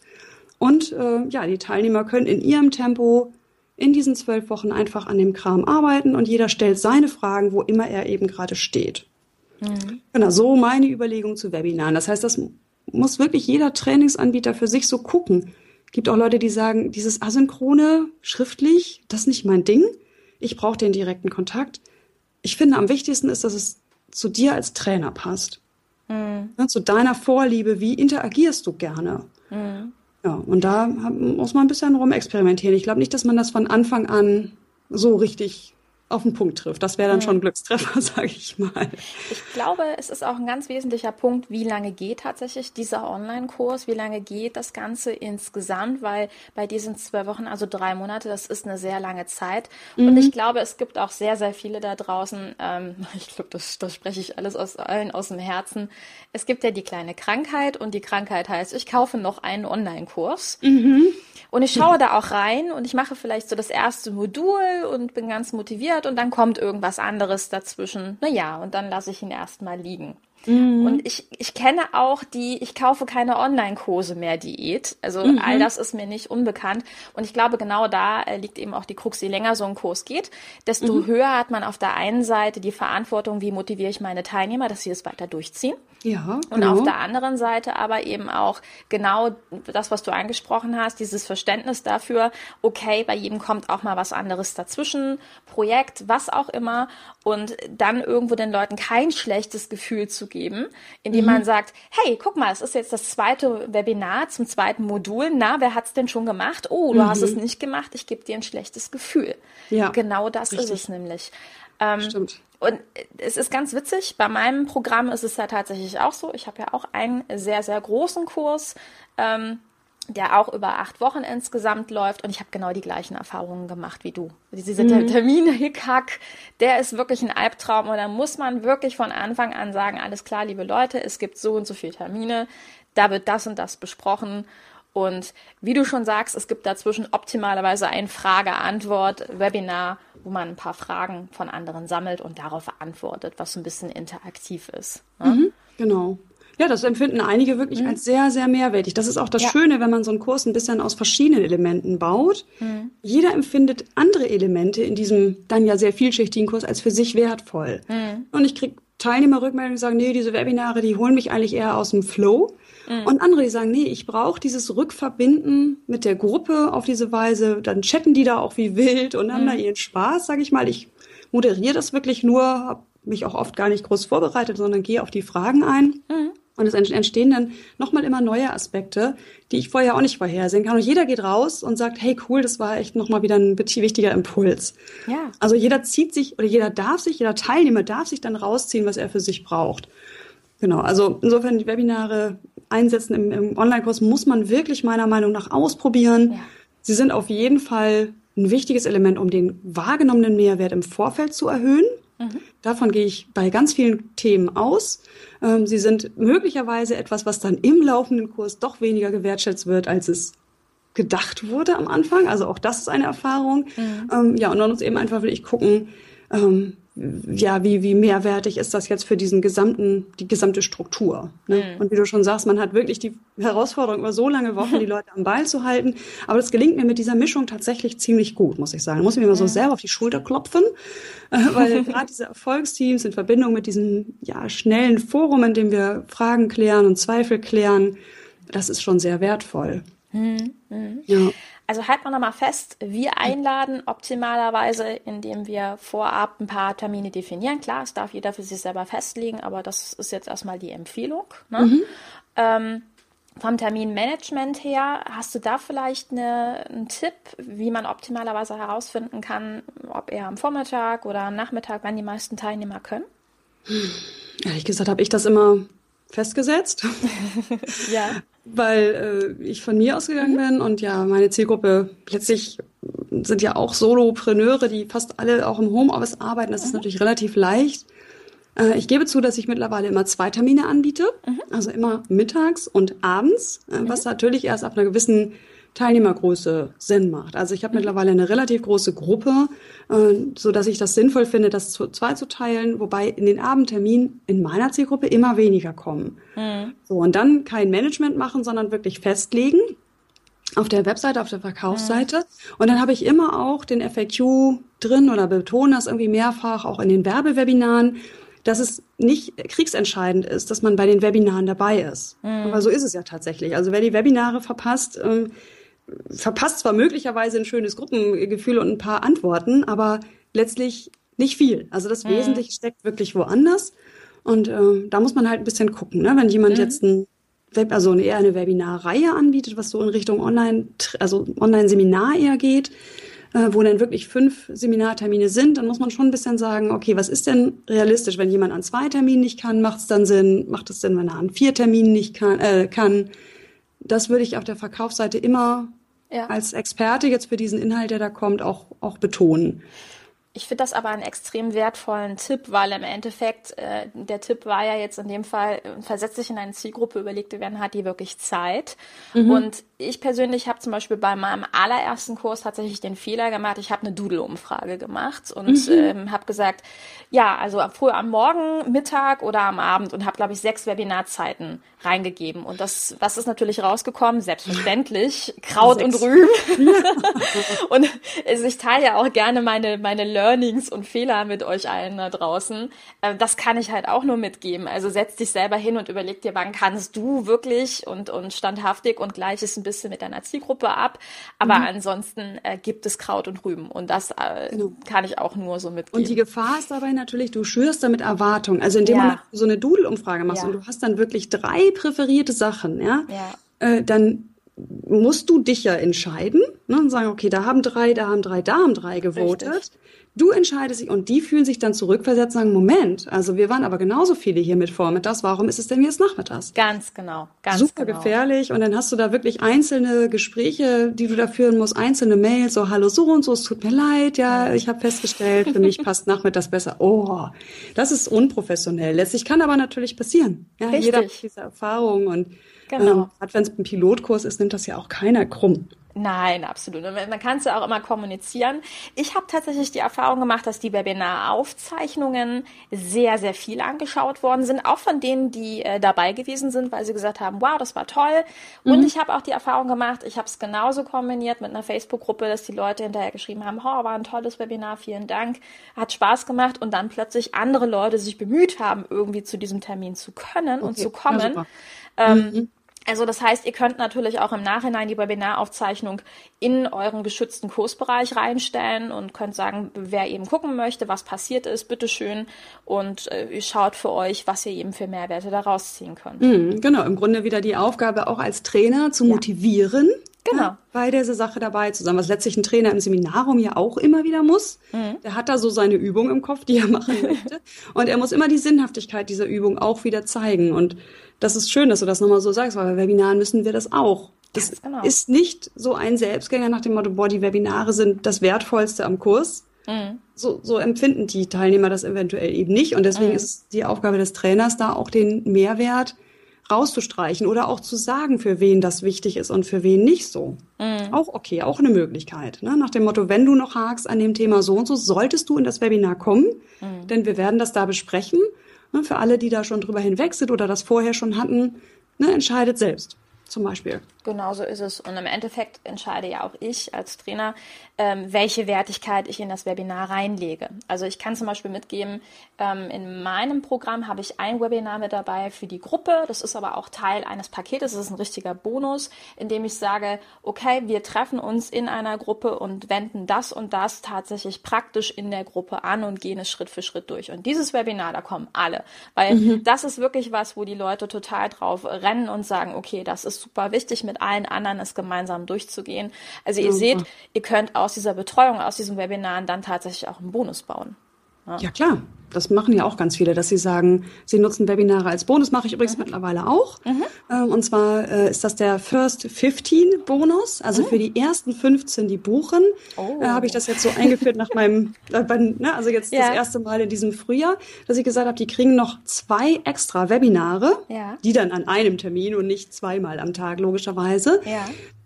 Und äh, ja, die Teilnehmer können in ihrem Tempo in diesen zwölf Wochen einfach an dem Kram arbeiten und jeder stellt seine Fragen, wo immer er eben gerade steht. Mhm. Genau, so meine Überlegung zu Webinaren. Das heißt, das muss wirklich jeder Trainingsanbieter für sich so gucken. Gibt auch Leute, die sagen, dieses Asynchrone schriftlich, das ist nicht mein Ding. Ich brauche den direkten Kontakt. Ich finde, am wichtigsten ist, dass es zu dir als Trainer passt. Mhm. zu deiner Vorliebe, wie interagierst du gerne? Mhm. Ja, und da muss man ein bisschen rumexperimentieren. Ich glaube nicht, dass man das von Anfang an so richtig auf den Punkt trifft. Das wäre dann schon ein Glückstreffer, sage ich mal. Ich glaube, es ist auch ein ganz wesentlicher Punkt, wie lange geht tatsächlich dieser Online-Kurs, wie lange geht das Ganze insgesamt, weil bei diesen zwei Wochen, also drei Monate, das ist eine sehr lange Zeit. Mhm. Und ich glaube, es gibt auch sehr, sehr viele da draußen, ähm, ich glaube, das, das spreche ich alles aus allen aus dem Herzen. Es gibt ja die kleine Krankheit und die Krankheit heißt, ich kaufe noch einen Online-Kurs. Mhm. Und ich schaue da auch rein und ich mache vielleicht so das erste Modul und bin ganz motiviert und dann kommt irgendwas anderes dazwischen. Naja, und dann lasse ich ihn erstmal liegen. Mhm. Und ich, ich kenne auch die, ich kaufe keine Online-Kurse mehr Diät. Also mhm. all das ist mir nicht unbekannt. Und ich glaube, genau da äh, liegt eben auch die Krux. Je länger so ein Kurs geht, desto mhm. höher hat man auf der einen Seite die Verantwortung, wie motiviere ich meine Teilnehmer, dass sie es weiter durchziehen. Ja, und genau. auf der anderen Seite aber eben auch genau das, was du angesprochen hast, dieses Verständnis dafür, okay, bei jedem kommt auch mal was anderes dazwischen, Projekt, was auch immer. Und dann irgendwo den Leuten kein schlechtes Gefühl zu geben, indem mhm. man sagt, hey, guck mal, es ist jetzt das zweite Webinar zum zweiten Modul. Na, wer hat's denn schon gemacht? Oh, du mhm. hast es nicht gemacht. Ich gebe dir ein schlechtes Gefühl. Ja, genau das richtig. ist es nämlich. Ähm, Stimmt. Und es ist ganz witzig, bei meinem Programm ist es ja tatsächlich auch so. Ich habe ja auch einen sehr, sehr großen Kurs. Ähm, der auch über acht Wochen insgesamt läuft und ich habe genau die gleichen Erfahrungen gemacht wie du. Dieser mhm. Termine-Hickhack, der ist wirklich ein Albtraum und da muss man wirklich von Anfang an sagen, alles klar, liebe Leute, es gibt so und so viele Termine, da wird das und das besprochen und wie du schon sagst, es gibt dazwischen optimalerweise ein Frage-Antwort-Webinar, wo man ein paar Fragen von anderen sammelt und darauf antwortet, was so ein bisschen interaktiv ist. Ne? Mhm, genau. Ja, das empfinden einige wirklich mhm. als sehr, sehr mehrwertig. Das ist auch das ja. Schöne, wenn man so einen Kurs ein bisschen aus verschiedenen Elementen baut. Mhm. Jeder empfindet andere Elemente in diesem dann ja sehr vielschichtigen Kurs als für sich wertvoll. Mhm. Und ich kriege Teilnehmerrückmeldungen, die sagen, nee, diese Webinare, die holen mich eigentlich eher aus dem Flow. Mhm. Und andere, die sagen, nee, ich brauche dieses Rückverbinden mit der Gruppe auf diese Weise. Dann chatten die da auch wie wild und haben da mhm. ihren Spaß, sage ich mal. Ich moderiere das wirklich nur, habe mich auch oft gar nicht groß vorbereitet, sondern gehe auf die Fragen ein. Mhm. Und es entstehen dann nochmal immer neue Aspekte, die ich vorher auch nicht vorhersehen kann. Und jeder geht raus und sagt, hey cool, das war echt nochmal wieder ein wichtiger Impuls. Ja. Also jeder zieht sich oder jeder darf sich, jeder Teilnehmer darf sich dann rausziehen, was er für sich braucht. Genau, also insofern die Webinare einsetzen im, im Online-Kurs muss man wirklich meiner Meinung nach ausprobieren. Ja. Sie sind auf jeden Fall ein wichtiges Element, um den wahrgenommenen Mehrwert im Vorfeld zu erhöhen. Mhm. Davon gehe ich bei ganz vielen Themen aus. Ähm, sie sind möglicherweise etwas, was dann im laufenden Kurs doch weniger gewertschätzt wird, als es gedacht wurde am Anfang. Also auch das ist eine Erfahrung. Mhm. Ähm, ja, und dann muss eben einfach wirklich gucken, ähm, ja, wie, wie mehrwertig ist das jetzt für diesen gesamten, die gesamte Struktur. Ne? Mhm. Und wie du schon sagst, man hat wirklich die Herausforderung, über so lange Wochen die Leute am Ball zu halten. Aber das gelingt mir mit dieser Mischung tatsächlich ziemlich gut, muss ich sagen. Da muss ich mir immer so selber auf die Schulter klopfen, weil gerade diese Erfolgsteams in Verbindung mit diesem ja, schnellen Forum, in dem wir Fragen klären und Zweifel klären, das ist schon sehr wertvoll. Mhm. mhm. Ja. Also halten wir nochmal fest, wir einladen optimalerweise, indem wir vorab ein paar Termine definieren. Klar, es darf jeder für sich selber festlegen, aber das ist jetzt erstmal die Empfehlung. Ne? Mhm. Ähm, vom Terminmanagement her, hast du da vielleicht eine, einen Tipp, wie man optimalerweise herausfinden kann, ob eher am Vormittag oder am Nachmittag, wann die meisten Teilnehmer können? Ehrlich gesagt habe ich das immer festgesetzt. ja. Weil äh, ich von mir ausgegangen mhm. bin und ja, meine Zielgruppe letztlich sind ja auch Solopreneure, die fast alle auch im Homeoffice arbeiten. Das mhm. ist natürlich relativ leicht. Äh, ich gebe zu, dass ich mittlerweile immer zwei Termine anbiete, mhm. also immer mittags und abends, äh, mhm. was natürlich erst ab einer gewissen Teilnehmergröße Sinn macht. Also ich habe mhm. mittlerweile eine relativ große Gruppe, äh, so dass ich das sinnvoll finde, das zu zwei zu teilen, wobei in den Abendterminen in meiner Zielgruppe immer weniger kommen. Mhm. So und dann kein Management machen, sondern wirklich festlegen auf der Webseite, auf der Verkaufsseite. Mhm. Und dann habe ich immer auch den FAQ drin oder betone das irgendwie mehrfach, auch in den Werbewebinaren, dass es nicht kriegsentscheidend ist, dass man bei den Webinaren dabei ist. Mhm. Aber so ist es ja tatsächlich. Also wer die Webinare verpasst, ähm, verpasst zwar möglicherweise ein schönes Gruppengefühl und ein paar Antworten, aber letztlich nicht viel. Also das mhm. Wesentliche steckt wirklich woanders. Und äh, da muss man halt ein bisschen gucken. Ne? Wenn jemand mhm. jetzt ein Web, also eher eine Webinarreihe anbietet, was so in Richtung Online, also Online-Seminar eher geht, äh, wo dann wirklich fünf Seminartermine sind, dann muss man schon ein bisschen sagen, okay, was ist denn realistisch, wenn jemand an zwei Terminen nicht kann, macht es dann Sinn, macht es Sinn, wenn er an vier Terminen nicht kann, äh, kann. Das würde ich auf der Verkaufsseite immer ja. als Experte jetzt für diesen Inhalt, der da kommt, auch, auch betonen. Ich finde das aber einen extrem wertvollen Tipp, weil im Endeffekt äh, der Tipp war ja jetzt in dem Fall, äh, versetzt sich in eine Zielgruppe, überlegte werden, hat die wirklich Zeit. Mhm. Und ich persönlich habe zum Beispiel bei meinem allerersten Kurs tatsächlich den Fehler gemacht. Ich habe eine Doodle-Umfrage gemacht und mhm. ähm, habe gesagt, ja, also früher am Morgen, Mittag oder am Abend und habe, glaube ich, sechs Webinarzeiten reingegeben. Und das, was ist natürlich rausgekommen? Selbstverständlich Kraut sechs. und Rüben. und also ich teile ja auch gerne meine, meine Learnings und Fehler mit euch allen da draußen. Äh, das kann ich halt auch nur mitgeben. Also setz dich selber hin und überleg dir, wann kannst du wirklich und, und standhaftig und gleich ist ein bisschen mit deiner Zielgruppe ab. Aber mhm. ansonsten äh, gibt es Kraut und Rüben. Und das äh, genau. kann ich auch nur so mitgeben. Und die Gefahr ist dabei natürlich, du schürst damit Erwartungen. Also indem ja. man so eine Doodle-Umfrage machst ja. und du hast dann wirklich drei präferierte Sachen, ja, ja. Äh, dann musst du dich ja entscheiden ne, und sagen, okay, da haben drei, da haben drei, da haben drei gewotet. Richtig. Du entscheidest dich und die fühlen sich dann zurückversetzt und sagen, Moment, also wir waren aber genauso viele hier mit vormittags, warum ist es denn jetzt nachmittags? Ganz genau, ganz Super genau. gefährlich und dann hast du da wirklich einzelne Gespräche, die du da führen musst, einzelne Mails, so hallo so und so, es tut mir leid, ja, ich habe festgestellt, für mich passt nachmittags besser. Oh, das ist unprofessionell. Letztlich kann aber natürlich passieren. Ja, Richtig. jeder hat diese Erfahrung und genau. ähm, gerade wenn es ein Pilotkurs ist, nimmt das ja auch keiner krumm. Nein, absolut. Man kann es ja auch immer kommunizieren. Ich habe tatsächlich die Erfahrung gemacht, dass die Webinaraufzeichnungen sehr, sehr viel angeschaut worden sind, auch von denen, die äh, dabei gewesen sind, weil sie gesagt haben, wow, das war toll. Und mhm. ich habe auch die Erfahrung gemacht, ich habe es genauso kombiniert mit einer Facebook-Gruppe, dass die Leute hinterher geschrieben haben, oh, war ein tolles Webinar, vielen Dank, hat Spaß gemacht und dann plötzlich andere Leute sich bemüht haben, irgendwie zu diesem Termin zu können okay. und zu kommen. Ja, ähm, mhm. Also das heißt, ihr könnt natürlich auch im Nachhinein die Webinaraufzeichnung in euren geschützten Kursbereich reinstellen und könnt sagen, wer eben gucken möchte, was passiert ist, bitteschön und äh, schaut für euch, was ihr eben für Mehrwerte daraus ziehen könnt. Mhm, genau, im Grunde wieder die Aufgabe auch als Trainer zu ja. motivieren, Genau. Ja, bei dieser Sache dabei zu sein, was letztlich ein Trainer im Seminarium ja auch immer wieder muss. Mhm. Der hat da so seine Übung im Kopf, die er machen möchte. und er muss immer die Sinnhaftigkeit dieser Übung auch wieder zeigen. Und das ist schön, dass du das nochmal so sagst, weil bei Webinaren müssen wir das auch. Das genau. ist nicht so ein Selbstgänger nach dem Motto, boah, die Webinare sind das Wertvollste am Kurs. Mhm. So, so empfinden die Teilnehmer das eventuell eben nicht. Und deswegen mhm. ist die Aufgabe des Trainers da auch den Mehrwert rauszustreichen oder auch zu sagen, für wen das wichtig ist und für wen nicht so. Mhm. Auch okay, auch eine Möglichkeit. Ne? Nach dem Motto, wenn du noch hakst an dem Thema so und so, solltest du in das Webinar kommen, mhm. denn wir werden das da besprechen. Ne? Für alle, die da schon drüber hinweg sind oder das vorher schon hatten, ne? entscheidet selbst zum Beispiel. Genau so ist es. Und im Endeffekt entscheide ja auch ich als Trainer, ähm, welche Wertigkeit ich in das Webinar reinlege. Also ich kann zum Beispiel mitgeben, ähm, in meinem Programm habe ich ein Webinar mit dabei für die Gruppe. Das ist aber auch Teil eines Paketes. Das ist ein richtiger Bonus, in dem ich sage, okay, wir treffen uns in einer Gruppe und wenden das und das tatsächlich praktisch in der Gruppe an und gehen es Schritt für Schritt durch. Und dieses Webinar, da kommen alle. Weil mhm. das ist wirklich was, wo die Leute total drauf rennen und sagen, okay, das ist super wichtig, mit allen anderen es gemeinsam durchzugehen. Also ihr mhm. seht, ihr könnt aus dieser Betreuung, aus diesen Webinaren dann tatsächlich auch einen Bonus bauen. Ja. ja, klar. Das machen ja auch ganz viele, dass sie sagen, sie nutzen Webinare als Bonus. Mache ich übrigens mhm. mittlerweile auch. Mhm. Ähm, und zwar äh, ist das der First 15 Bonus. Also mhm. für die ersten 15, die buchen, oh. äh, habe ich das jetzt so eingeführt nach meinem, äh, ne, also jetzt ja. das erste Mal in diesem Frühjahr, dass ich gesagt habe, die kriegen noch zwei extra Webinare, ja. die dann an einem Termin und nicht zweimal am Tag logischerweise,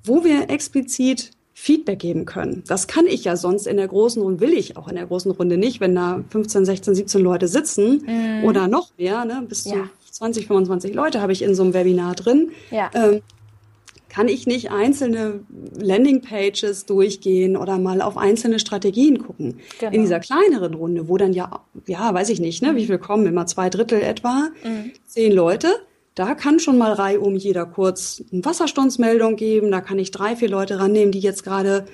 wo wir explizit Feedback geben können. Das kann ich ja sonst in der großen Runde, will ich auch in der großen Runde nicht, wenn da 15, 16, 17 Leute sitzen mm. oder noch mehr, ne, bis ja. zu 20, 25 Leute habe ich in so einem Webinar drin. Ja. Ähm, kann ich nicht einzelne Landingpages durchgehen oder mal auf einzelne Strategien gucken. Genau. In dieser kleineren Runde, wo dann ja, ja, weiß ich nicht, ne, wie viel kommen, immer zwei Drittel etwa, mhm. zehn Leute, da kann schon mal reihum jeder kurz eine Wasserstandsmeldung geben. Da kann ich drei, vier Leute rannehmen, die jetzt gerade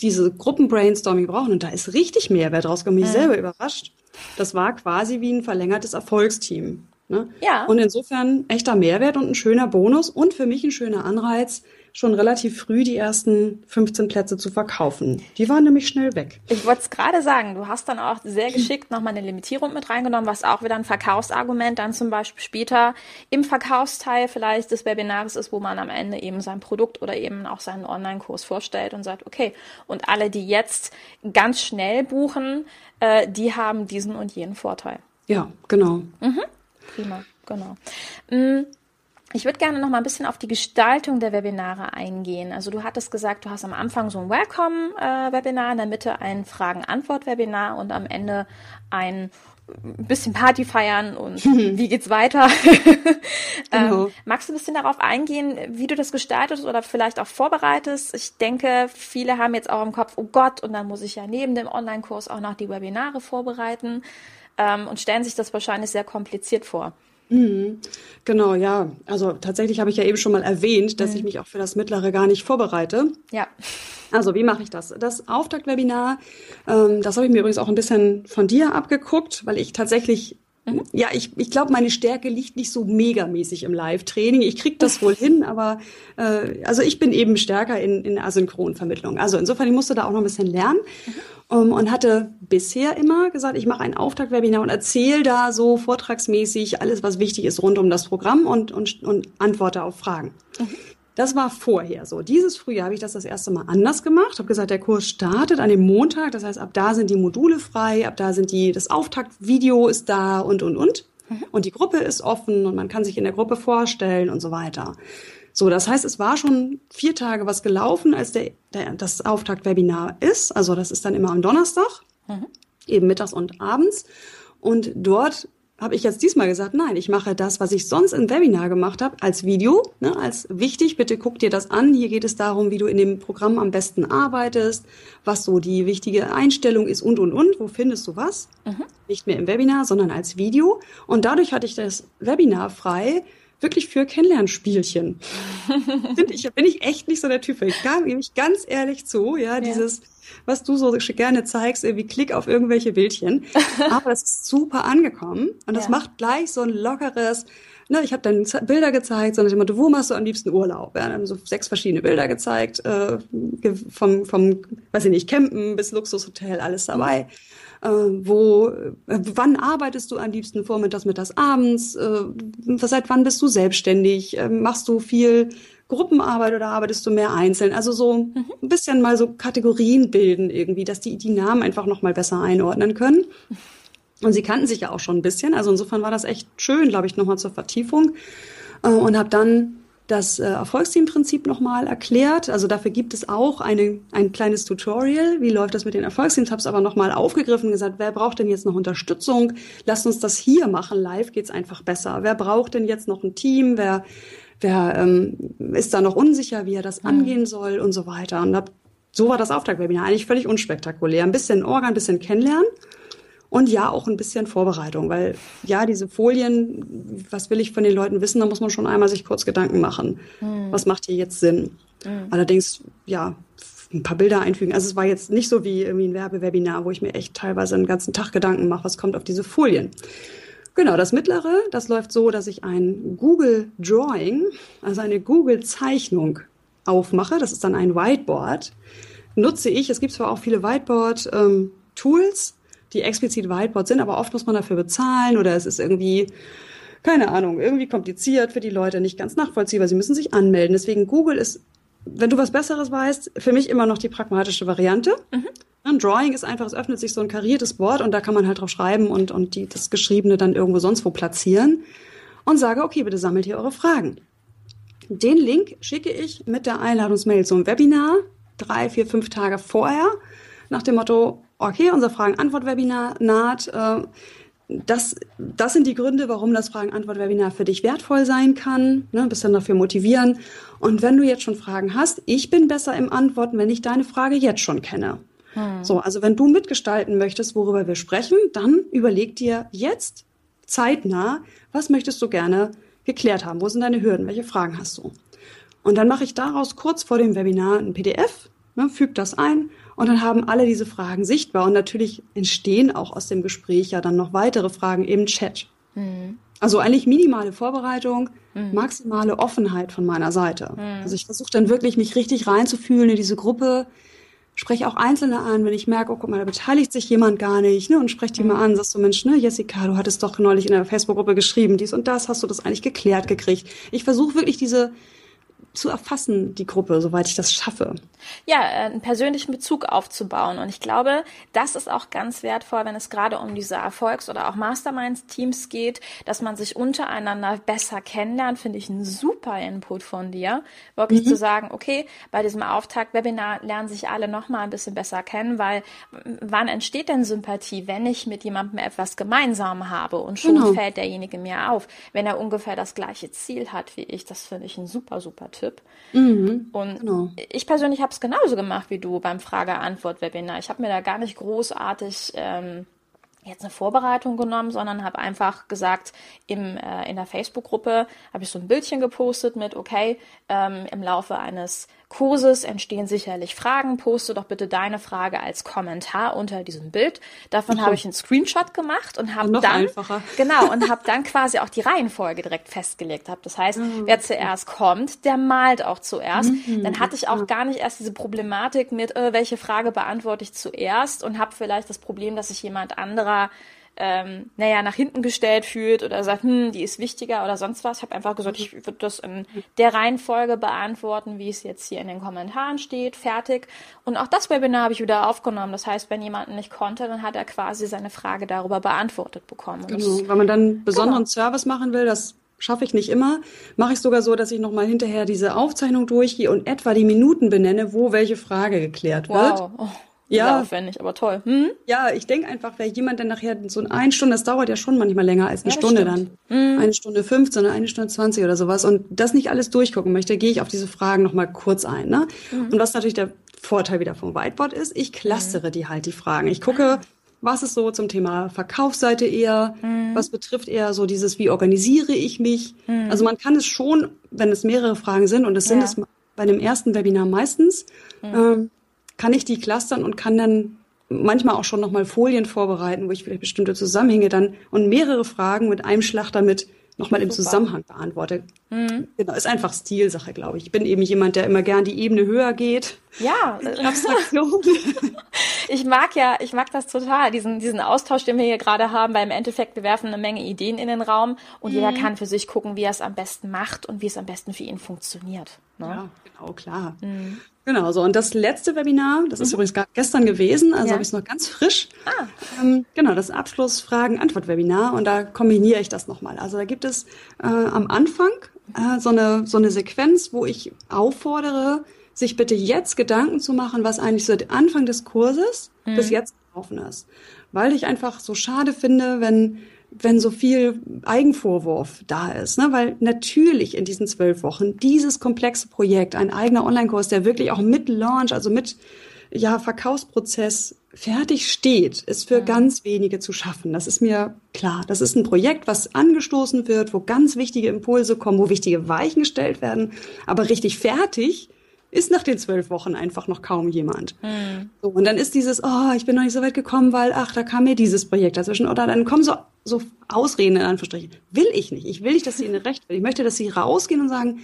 diese Gruppenbrainstorming brauchen. Und da ist richtig Mehrwert rausgekommen. Ich ja. selber überrascht. Das war quasi wie ein verlängertes Erfolgsteam. Ne? Ja. Und insofern echter Mehrwert und ein schöner Bonus und für mich ein schöner Anreiz, schon relativ früh die ersten 15 Plätze zu verkaufen. Die waren nämlich schnell weg. Ich wollte es gerade sagen, du hast dann auch sehr geschickt nochmal eine Limitierung mit reingenommen, was auch wieder ein Verkaufsargument dann zum Beispiel später im Verkaufsteil vielleicht des Webinars ist, wo man am Ende eben sein Produkt oder eben auch seinen Online-Kurs vorstellt und sagt, okay, und alle, die jetzt ganz schnell buchen, äh, die haben diesen und jenen Vorteil. Ja, genau. Mhm. Prima, genau. Mhm. Ich würde gerne noch mal ein bisschen auf die Gestaltung der Webinare eingehen. Also du hattest gesagt, du hast am Anfang so ein Welcome-Webinar, in der Mitte ein Fragen-Antwort-Webinar und am Ende ein bisschen Party feiern und wie geht's weiter? genau. ähm, magst du ein bisschen darauf eingehen, wie du das gestaltest oder vielleicht auch vorbereitest? Ich denke, viele haben jetzt auch im Kopf, oh Gott, und dann muss ich ja neben dem Online-Kurs auch noch die Webinare vorbereiten ähm, und stellen sich das wahrscheinlich sehr kompliziert vor. Mhm. Genau, ja. Also tatsächlich habe ich ja eben schon mal erwähnt, dass mhm. ich mich auch für das Mittlere gar nicht vorbereite. Ja. Also wie mache ich das? Das Auftaktwebinar, ähm, das habe ich mir übrigens auch ein bisschen von dir abgeguckt, weil ich tatsächlich Mhm. Ja, ich, ich glaube, meine Stärke liegt nicht so megamäßig im Live-Training. Ich krieg das wohl hin, aber äh, also ich bin eben stärker in, in Asynchronvermittlung. Also insofern, ich musste da auch noch ein bisschen lernen mhm. um, und hatte bisher immer gesagt, ich mache ein Auftaktwebinar und erzähle da so vortragsmäßig alles, was wichtig ist rund um das Programm und, und, und antworte auf Fragen. Mhm. Das war vorher so. Dieses Frühjahr habe ich das das erste Mal anders gemacht. Habe gesagt, der Kurs startet an dem Montag. Das heißt, ab da sind die Module frei, ab da sind die, das Auftaktvideo ist da und, und, und. Mhm. Und die Gruppe ist offen und man kann sich in der Gruppe vorstellen und so weiter. So, das heißt, es war schon vier Tage was gelaufen, als der, der das Auftaktwebinar ist. Also das ist dann immer am Donnerstag, mhm. eben mittags und abends. Und dort habe ich jetzt diesmal gesagt, nein, ich mache das, was ich sonst im Webinar gemacht habe, als Video, ne, als wichtig. Bitte guck dir das an. Hier geht es darum, wie du in dem Programm am besten arbeitest, was so die wichtige Einstellung ist und, und, und. Wo findest du was? Mhm. Nicht mehr im Webinar, sondern als Video. Und dadurch hatte ich das Webinar frei, wirklich für Kennenlernspielchen. Finde ich, bin ich echt nicht so der Typ. Ich gebe mich ganz ehrlich zu, ja, ja. dieses was du so gerne zeigst, irgendwie Klick auf irgendwelche Bildchen. Aber es ist super angekommen und das ja. macht gleich so ein lockeres, ne, ich habe dann Bilder gezeigt, sondern ich wo machst du am liebsten Urlaub? Ja, dann so sechs verschiedene Bilder gezeigt, äh, vom, vom, weiß ich nicht, Campen bis Luxushotel, alles dabei. Äh, wo, äh, wann arbeitest du am liebsten vormittags, mittags, abends? Äh, seit wann bist du selbstständig? Äh, machst du viel Gruppenarbeit oder arbeitest du mehr einzeln? Also so mhm. ein bisschen mal so Kategorien bilden irgendwie, dass die die Namen einfach noch mal besser einordnen können. Und sie kannten sich ja auch schon ein bisschen. Also insofern war das echt schön, glaube ich, nochmal zur Vertiefung. Äh, und habe dann das äh, Erfolgsteam-Prinzip nochmal erklärt. Also dafür gibt es auch eine, ein kleines Tutorial. Wie läuft das mit den Erfolgsteams? Habe es aber nochmal aufgegriffen und gesagt, wer braucht denn jetzt noch Unterstützung? Lasst uns das hier machen. Live geht's einfach besser. Wer braucht denn jetzt noch ein Team? Wer, wer ähm, ist da noch unsicher, wie er das mhm. angehen soll und so weiter. Und hab, so war das Auftaktwebinar. Eigentlich völlig unspektakulär. Ein bisschen Orga, ein bisschen kennenlernen. Und ja, auch ein bisschen Vorbereitung, weil ja, diese Folien, was will ich von den Leuten wissen, da muss man schon einmal sich kurz Gedanken machen. Mhm. Was macht hier jetzt Sinn? Mhm. Allerdings, ja, ein paar Bilder einfügen. Also es war jetzt nicht so wie irgendwie ein Werbewebinar, wo ich mir echt teilweise einen ganzen Tag Gedanken mache, was kommt auf diese Folien. Genau, das mittlere, das läuft so, dass ich ein Google Drawing, also eine Google Zeichnung aufmache. Das ist dann ein Whiteboard. Nutze ich, es gibt zwar auch viele Whiteboard-Tools, ähm, die explizit Whiteboard sind, aber oft muss man dafür bezahlen oder es ist irgendwie, keine Ahnung, irgendwie kompliziert für die Leute, nicht ganz nachvollziehbar. Sie müssen sich anmelden. Deswegen Google ist, wenn du was Besseres weißt, für mich immer noch die pragmatische Variante. Mhm. Ein Drawing ist einfach, es öffnet sich so ein kariertes Board und da kann man halt drauf schreiben und, und die, das Geschriebene dann irgendwo sonst wo platzieren und sage, okay, bitte sammelt hier eure Fragen. Den Link schicke ich mit der Einladungsmail zum Webinar drei, vier, fünf Tage vorher nach dem Motto, okay, unser Fragen-Antwort-Webinar naht. Äh, das, das sind die Gründe, warum das Fragen-Antwort-Webinar für dich wertvoll sein kann. Ne, bist dann dafür motivieren. Und wenn du jetzt schon Fragen hast, ich bin besser im Antworten, wenn ich deine Frage jetzt schon kenne. Hm. So, also wenn du mitgestalten möchtest, worüber wir sprechen, dann überleg dir jetzt zeitnah, was möchtest du gerne geklärt haben? Wo sind deine Hürden? Welche Fragen hast du? Und dann mache ich daraus kurz vor dem Webinar ein PDF, ne, füge das ein und dann haben alle diese Fragen sichtbar. Und natürlich entstehen auch aus dem Gespräch ja dann noch weitere Fragen im Chat. Mhm. Also eigentlich minimale Vorbereitung, mhm. maximale Offenheit von meiner Seite. Mhm. Also ich versuche dann wirklich, mich richtig reinzufühlen in diese Gruppe, spreche auch Einzelne an, wenn ich merke, oh guck mal, da beteiligt sich jemand gar nicht, ne, und spreche die mal an, sagst du, Mensch, ne, Jessica, du hattest doch neulich in der Facebook-Gruppe geschrieben, dies und das, hast du das eigentlich geklärt gekriegt? Ich versuche wirklich diese zu erfassen, die Gruppe, soweit ich das schaffe. Ja, äh, einen persönlichen Bezug aufzubauen. Und ich glaube, das ist auch ganz wertvoll, wenn es gerade um diese Erfolgs- oder auch Masterminds-Teams geht, dass man sich untereinander besser kennenlernt, finde ich ein super Input von dir. Wirklich mhm. zu sagen, okay, bei diesem Auftakt-Webinar lernen sich alle nochmal ein bisschen besser kennen, weil wann entsteht denn Sympathie, wenn ich mit jemandem etwas gemeinsam habe und schon genau. fällt derjenige mir auf, wenn er ungefähr das gleiche Ziel hat wie ich. Das finde ich ein super, super Tipp. Tipp. Mhm, und genau. ich persönlich habe es genauso gemacht wie du beim Frage-Antwort-Webinar. Ich habe mir da gar nicht großartig ähm, jetzt eine Vorbereitung genommen, sondern habe einfach gesagt, im, äh, in der Facebook-Gruppe habe ich so ein Bildchen gepostet mit, okay, ähm, im Laufe eines Kurses entstehen sicherlich Fragen. Poste doch bitte deine Frage als Kommentar unter diesem Bild. Davon okay. habe ich einen Screenshot gemacht und habe dann einfacher. genau und habe dann quasi auch die Reihenfolge direkt festgelegt. Hab. Das heißt, mhm. wer zuerst kommt, der malt auch zuerst. Mhm. Dann hatte ich auch gar nicht erst diese Problematik mit, äh, welche Frage beantworte ich zuerst und habe vielleicht das Problem, dass sich jemand anderer ähm, naja, nach hinten gestellt fühlt oder sagt, hm, die ist wichtiger oder sonst was. Ich habe einfach gesagt, ich würde das in der Reihenfolge beantworten, wie es jetzt hier in den Kommentaren steht, fertig. Und auch das Webinar habe ich wieder aufgenommen. Das heißt, wenn jemand nicht konnte, dann hat er quasi seine Frage darüber beantwortet bekommen. genau, wenn man dann besonderen genau. Service machen will, das schaffe ich nicht immer, mache ich sogar so, dass ich nochmal hinterher diese Aufzeichnung durchgehe und etwa die Minuten benenne, wo welche Frage geklärt wird. Wow. Oh ja. aufwendig, aber toll. Hm? Ja, ich denke einfach, wer jemand dann nachher so eine Stunde, das dauert ja schon manchmal länger als eine ja, Stunde stimmt. dann. Hm. Eine Stunde 15 oder eine Stunde 20 oder sowas und das nicht alles durchgucken möchte, gehe ich auf diese Fragen nochmal kurz ein. Ne? Hm. Und was natürlich der Vorteil wieder vom Whiteboard ist, ich clustere hm. die halt, die Fragen. Ich gucke, was ist so zum Thema Verkaufsseite eher, hm. was betrifft eher so dieses, wie organisiere ich mich. Hm. Also man kann es schon, wenn es mehrere Fragen sind und es ja. sind es bei dem ersten Webinar meistens, ähm, kann ich die clustern und kann dann manchmal auch schon nochmal Folien vorbereiten, wo ich vielleicht bestimmte Zusammenhänge dann und mehrere Fragen mit einem Schlag damit nochmal im Zusammenhang beantworte. Mhm. Genau, ist einfach Stilsache, glaube ich. Ich bin eben jemand, der immer gern die Ebene höher geht. Ja, Abstraktion. ich mag ja, ich mag das total, diesen, diesen Austausch, den wir hier gerade haben, weil im Endeffekt, wir werfen eine Menge Ideen in den Raum und mhm. jeder kann für sich gucken, wie er es am besten macht und wie es am besten für ihn funktioniert. Ne? Ja, genau, klar. Mhm. Genau, so. Und das letzte Webinar, das ist mhm. übrigens gestern gewesen, also ja. habe ich es noch ganz frisch. Ah. Ähm, genau, das Abschlussfragen-Antwort-Webinar und da kombiniere ich das nochmal. Also da gibt es äh, am Anfang äh, so, eine, so eine Sequenz, wo ich auffordere, sich bitte jetzt Gedanken zu machen, was eigentlich seit Anfang des Kurses mhm. bis jetzt gelaufen ist. Weil ich einfach so schade finde, wenn wenn so viel Eigenvorwurf da ist. Ne? Weil natürlich in diesen zwölf Wochen dieses komplexe Projekt, ein eigener Online-Kurs, der wirklich auch mit Launch, also mit ja, Verkaufsprozess fertig steht, ist für ja. ganz wenige zu schaffen. Das ist mir klar. Das ist ein Projekt, was angestoßen wird, wo ganz wichtige Impulse kommen, wo wichtige Weichen gestellt werden. Aber richtig fertig ist nach den zwölf Wochen einfach noch kaum jemand. Mhm. So, und dann ist dieses, oh, ich bin noch nicht so weit gekommen, weil, ach, da kam mir dieses Projekt dazwischen. Oder dann kommen so, so Ausreden in Anführungsstrichen. Will ich nicht. Ich will nicht, dass sie ihnen recht will. Ich möchte, dass sie rausgehen und sagen,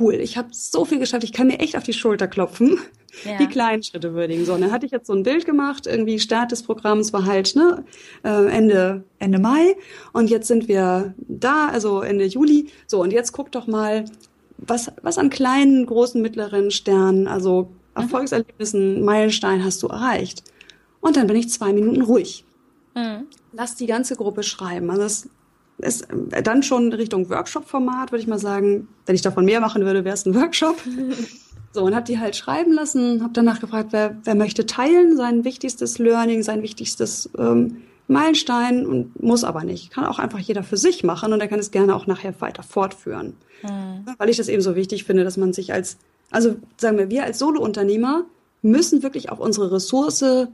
cool, ich habe so viel geschafft, ich kann mir echt auf die Schulter klopfen, ja. die kleinen Schritte würdigen. So, und dann hatte ich jetzt so ein Bild gemacht, irgendwie Start des Programms war halt ne, äh, Ende, Ende Mai und jetzt sind wir da, also Ende Juli. So, und jetzt guck doch mal, was, was an kleinen, großen, mittleren Sternen, also. Erfolgserlebnissen, Meilenstein hast du erreicht. Und dann bin ich zwei Minuten ruhig. Mhm. Lass die ganze Gruppe schreiben. Also das ist dann schon Richtung Workshop-Format, würde ich mal sagen. Wenn ich davon mehr machen würde, wäre es ein Workshop. So, und habe die halt schreiben lassen, habe danach gefragt, wer, wer möchte teilen, sein wichtigstes Learning, sein wichtigstes ähm, Meilenstein und muss aber nicht. Kann auch einfach jeder für sich machen und er kann es gerne auch nachher weiter fortführen. Mhm. Weil ich das eben so wichtig finde, dass man sich als, also sagen wir, wir als Solo-Unternehmer müssen wirklich auf unsere Ressource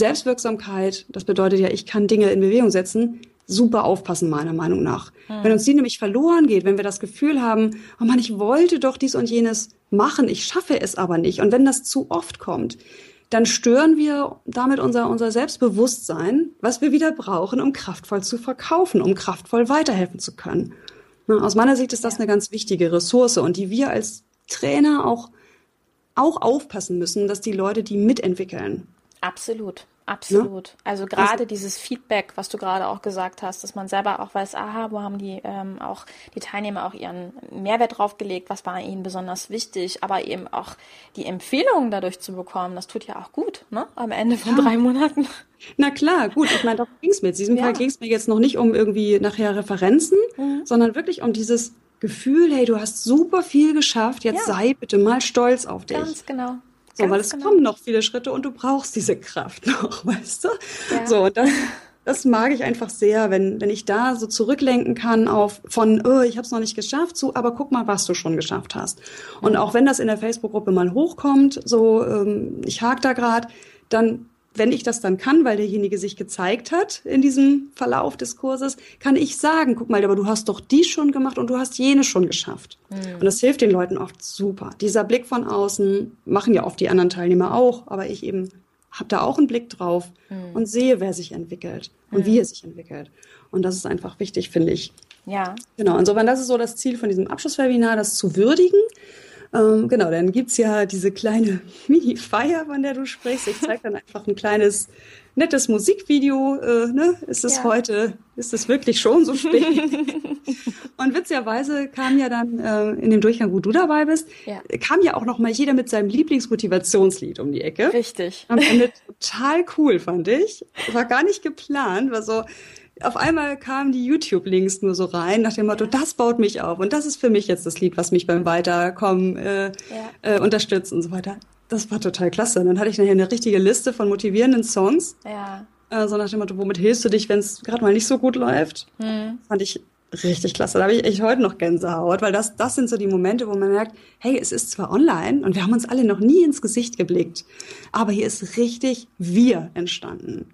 Selbstwirksamkeit, das bedeutet ja, ich kann Dinge in Bewegung setzen, super aufpassen, meiner Meinung nach. Mhm. Wenn uns die nämlich verloren geht, wenn wir das Gefühl haben, oh Mann, ich wollte doch dies und jenes machen, ich schaffe es aber nicht. Und wenn das zu oft kommt, dann stören wir damit unser, unser Selbstbewusstsein, was wir wieder brauchen, um kraftvoll zu verkaufen, um kraftvoll weiterhelfen zu können. Aus meiner Sicht ist das eine ganz wichtige Ressource und die wir als Trainer auch, auch aufpassen müssen, dass die Leute die mitentwickeln. Absolut. Absolut. Ja? Also gerade also, dieses Feedback, was du gerade auch gesagt hast, dass man selber auch weiß, aha, wo haben die ähm, auch die Teilnehmer auch ihren Mehrwert draufgelegt, was war ihnen besonders wichtig, aber eben auch die Empfehlungen dadurch zu bekommen, das tut ja auch gut, ne? Am Ende von ja. drei Monaten. Na klar, gut. Ich meine, darum ging es mir. In diesem ja. Fall ging es mir jetzt noch nicht um irgendwie nachher Referenzen, mhm. sondern wirklich um dieses Gefühl, hey, du hast super viel geschafft, jetzt sei bitte mal stolz auf dich. Ganz genau. So, weil es genau. kommen noch viele Schritte und du brauchst diese Kraft noch, weißt du? Ja. So, und das, das mag ich einfach sehr, wenn, wenn ich da so zurücklenken kann auf von, oh, ich habe es noch nicht geschafft, zu, aber guck mal, was du schon geschafft hast. Und auch wenn das in der Facebook-Gruppe mal hochkommt, so, ähm, ich hake da gerade, dann wenn ich das dann kann, weil derjenige sich gezeigt hat in diesem Verlauf des Kurses, kann ich sagen, guck mal, aber du hast doch die schon gemacht und du hast jene schon geschafft. Mhm. Und das hilft den Leuten oft super. Dieser Blick von außen machen ja oft die anderen Teilnehmer auch, aber ich eben habe da auch einen Blick drauf mhm. und sehe, wer sich entwickelt und mhm. wie er sich entwickelt. Und das ist einfach wichtig, finde ich. Ja. Genau. Insofern, das ist so das Ziel von diesem Abschlusswebinar, das zu würdigen ähm, genau, dann gibt's ja diese kleine Mini-Feier, von der du sprichst. Ich zeige dann einfach ein kleines, nettes Musikvideo. Äh, ne? Ist es ja. heute, ist es wirklich schon so spät? Und witzigerweise kam ja dann äh, in dem Durchgang, wo du dabei bist, ja. kam ja auch noch mal jeder mit seinem Lieblingsmotivationslied um die Ecke. Richtig. Am Ende total cool, fand ich. War gar nicht geplant, war so, auf einmal kamen die YouTube-Links nur so rein, nach dem Motto, ja. das baut mich auf und das ist für mich jetzt das Lied, was mich beim Weiterkommen äh, ja. äh, unterstützt und so weiter. Das war total klasse. Und dann hatte ich nachher eine richtige Liste von motivierenden Songs. Ja. Äh, so nach dem Motto, womit hilfst du dich, wenn es gerade mal nicht so gut läuft? Hm. Fand ich richtig klasse. Da habe ich echt heute noch Gänsehaut, weil das, das sind so die Momente, wo man merkt, hey, es ist zwar online und wir haben uns alle noch nie ins Gesicht geblickt, aber hier ist richtig wir entstanden.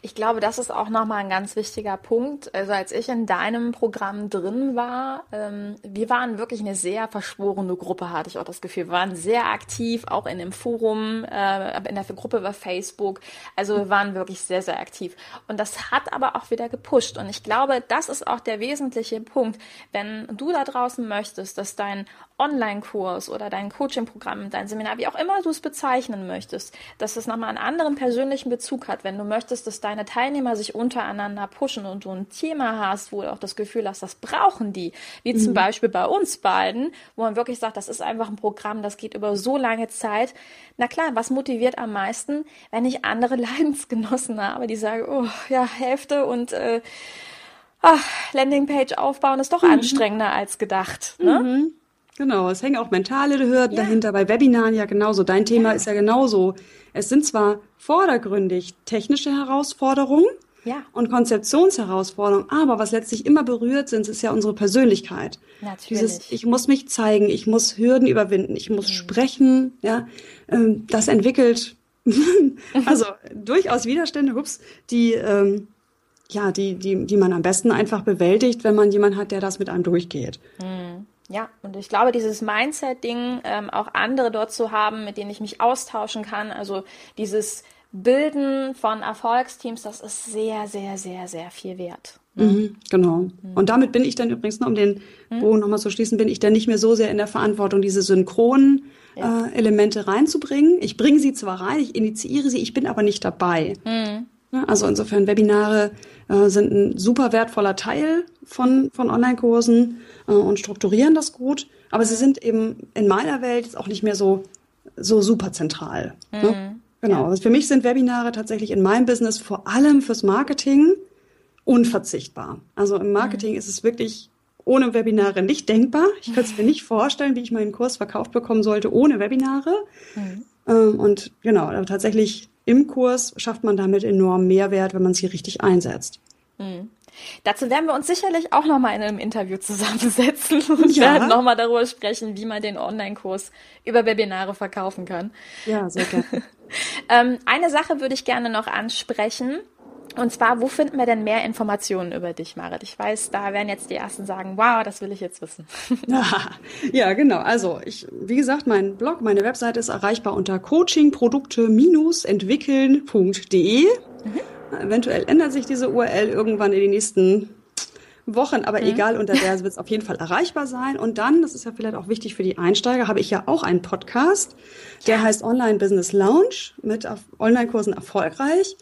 Ich glaube, das ist auch nochmal ein ganz wichtiger Punkt. Also als ich in deinem Programm drin war, ähm, wir waren wirklich eine sehr verschworene Gruppe, hatte ich auch das Gefühl. Wir waren sehr aktiv, auch in dem Forum, äh, in der Gruppe über Facebook. Also wir waren wirklich sehr, sehr aktiv. Und das hat aber auch wieder gepusht. Und ich glaube, das ist auch der wesentliche Punkt. Wenn du da draußen möchtest, dass dein Online-Kurs oder dein Coaching-Programm, dein Seminar, wie auch immer du es bezeichnen möchtest, dass es nochmal einen anderen persönlichen Bezug hat, wenn du möchtest, dass deine Teilnehmer sich untereinander pushen und du ein Thema hast, wo du auch das Gefühl hast, das brauchen die, wie mhm. zum Beispiel bei uns beiden, wo man wirklich sagt, das ist einfach ein Programm, das geht über so lange Zeit. Na klar, was motiviert am meisten, wenn ich andere Leidensgenossen habe, die sagen, oh ja, Hälfte und äh, ach, Landingpage aufbauen ist doch mhm. anstrengender als gedacht. Ne? Mhm. Genau, es hängen auch mentale Hürden ja. dahinter, bei Webinaren ja genauso. Dein Thema ja. ist ja genauso. Es sind zwar vordergründig technische Herausforderungen, ja. und Konzeptionsherausforderungen. Aber was letztlich immer berührt sind, ist ja unsere Persönlichkeit. Natürlich. Dieses, ich muss mich zeigen, ich muss Hürden überwinden, ich muss mhm. sprechen, ja, ähm, das entwickelt also durchaus Widerstände, ups, die ähm, ja, die, die, die man am besten einfach bewältigt, wenn man jemanden hat, der das mit einem durchgeht. Mhm. Ja, und ich glaube, dieses Mindset-Ding, ähm, auch andere dort zu haben, mit denen ich mich austauschen kann, also dieses Bilden von Erfolgsteams, das ist sehr, sehr, sehr, sehr viel wert. Ne? Mhm, genau. Mhm. Und damit bin ich dann übrigens, noch, um den mhm. Bogen nochmal zu schließen, bin ich dann nicht mehr so sehr in der Verantwortung, diese synchronen ja. äh, Elemente reinzubringen. Ich bringe sie zwar rein, ich initiiere sie, ich bin aber nicht dabei. Mhm. Ja, also insofern, Webinare äh, sind ein super wertvoller Teil von, von Online-Kursen äh, und strukturieren das gut. Aber sie sind eben in meiner Welt jetzt auch nicht mehr so, so super zentral. Ne? Mhm. Genau. Ja. Also für mich sind Webinare tatsächlich in meinem Business vor allem fürs Marketing unverzichtbar. Also im Marketing mhm. ist es wirklich ohne Webinare nicht denkbar. Ich könnte es mir nicht vorstellen, wie ich meinen Kurs verkauft bekommen sollte ohne Webinare. Mhm. Ähm, und genau, tatsächlich im Kurs schafft man damit enorm Mehrwert, wenn man sie richtig einsetzt. Mhm. Dazu werden wir uns sicherlich auch nochmal in einem Interview zusammensetzen und ja. werden nochmal darüber sprechen, wie man den Online-Kurs über Webinare verkaufen kann. Ja, sehr gerne. ähm, eine Sache würde ich gerne noch ansprechen. Und zwar, wo finden wir denn mehr Informationen über dich, Marit? Ich weiß, da werden jetzt die ersten sagen, wow, das will ich jetzt wissen. ja, genau. Also, ich, wie gesagt, mein Blog, meine Webseite ist erreichbar unter coachingprodukte-entwickeln.de. Mhm. Eventuell ändert sich diese URL irgendwann in den nächsten Wochen, aber mhm. egal, unter der wird es auf jeden Fall erreichbar sein. Und dann, das ist ja vielleicht auch wichtig für die Einsteiger, habe ich ja auch einen Podcast, der ja. heißt Online Business Lounge mit Online-Kursen erfolgreich.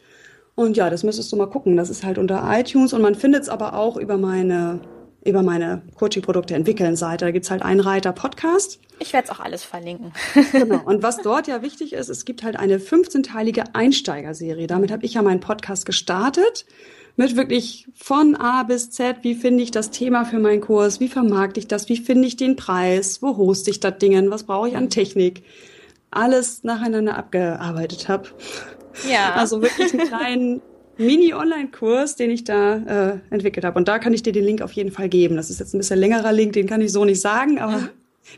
Und ja, das müsstest du mal gucken. Das ist halt unter iTunes und man findet es aber auch über meine über meine Coaching-Produkte entwickeln Seite. Da gibt's halt einen Reiter Podcast. Ich werde es auch alles verlinken. genau. Und was dort ja wichtig ist, es gibt halt eine 15-teilige Einsteigerserie. Damit habe ich ja meinen Podcast gestartet. Mit wirklich von A bis Z, wie finde ich das Thema für meinen Kurs, wie vermarkte ich das, wie finde ich den Preis, wo hoste ich das Ding, was brauche ich an Technik. Alles nacheinander abgearbeitet habe. Ja. Also wirklich einen kleinen Mini-Online-Kurs, den ich da äh, entwickelt habe. Und da kann ich dir den Link auf jeden Fall geben. Das ist jetzt ein bisschen längerer Link, den kann ich so nicht sagen, aber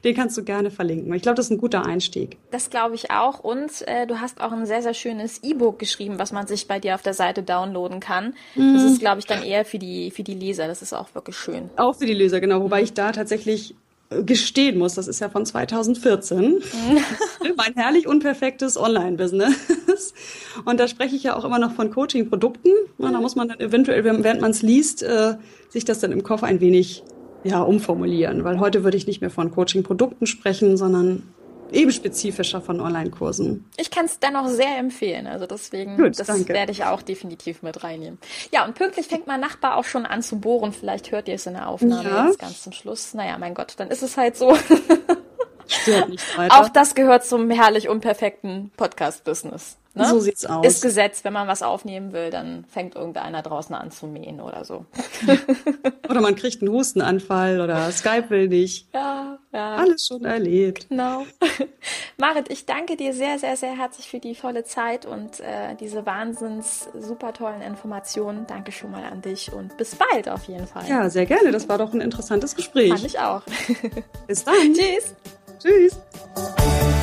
den kannst du gerne verlinken. Ich glaube, das ist ein guter Einstieg. Das glaube ich auch. Und äh, du hast auch ein sehr, sehr schönes E-Book geschrieben, was man sich bei dir auf der Seite downloaden kann. Mhm. Das ist, glaube ich, dann eher für die, für die Leser. Das ist auch wirklich schön. Auch für die Leser, genau. Wobei mhm. ich da tatsächlich gestehen muss, das ist ja von 2014, mein herrlich unperfektes Online-Business. Und da spreche ich ja auch immer noch von Coaching-Produkten. Da muss man dann eventuell, während man es liest, äh, sich das dann im Kopf ein wenig ja, umformulieren. Weil heute würde ich nicht mehr von Coaching-Produkten sprechen, sondern eben spezifischer von Online-Kursen. Ich kann es dennoch sehr empfehlen. Also deswegen, Gut, das danke. werde ich auch definitiv mit reinnehmen. Ja, und pünktlich fängt mein Nachbar auch schon an zu bohren. Vielleicht hört ihr es in der Aufnahme ja. jetzt ganz zum Schluss. Naja, mein Gott, dann ist es halt so. Stört nicht weiter. Auch das gehört zum herrlich unperfekten Podcast-Business. Ne? So sieht's aus. Ist Gesetz, wenn man was aufnehmen will, dann fängt irgendeiner draußen an zu mähen oder so. oder man kriegt einen Hustenanfall oder Skype will nicht. Ja, ja. Alles schon erlebt. Genau. Marit, ich danke dir sehr, sehr, sehr herzlich für die volle Zeit und äh, diese wahnsinns super tollen Informationen. Danke schon mal an dich und bis bald auf jeden Fall. Ja, sehr gerne. Das war doch ein interessantes Gespräch. Fand ich auch. bis dann. Tschüss. Tschüss.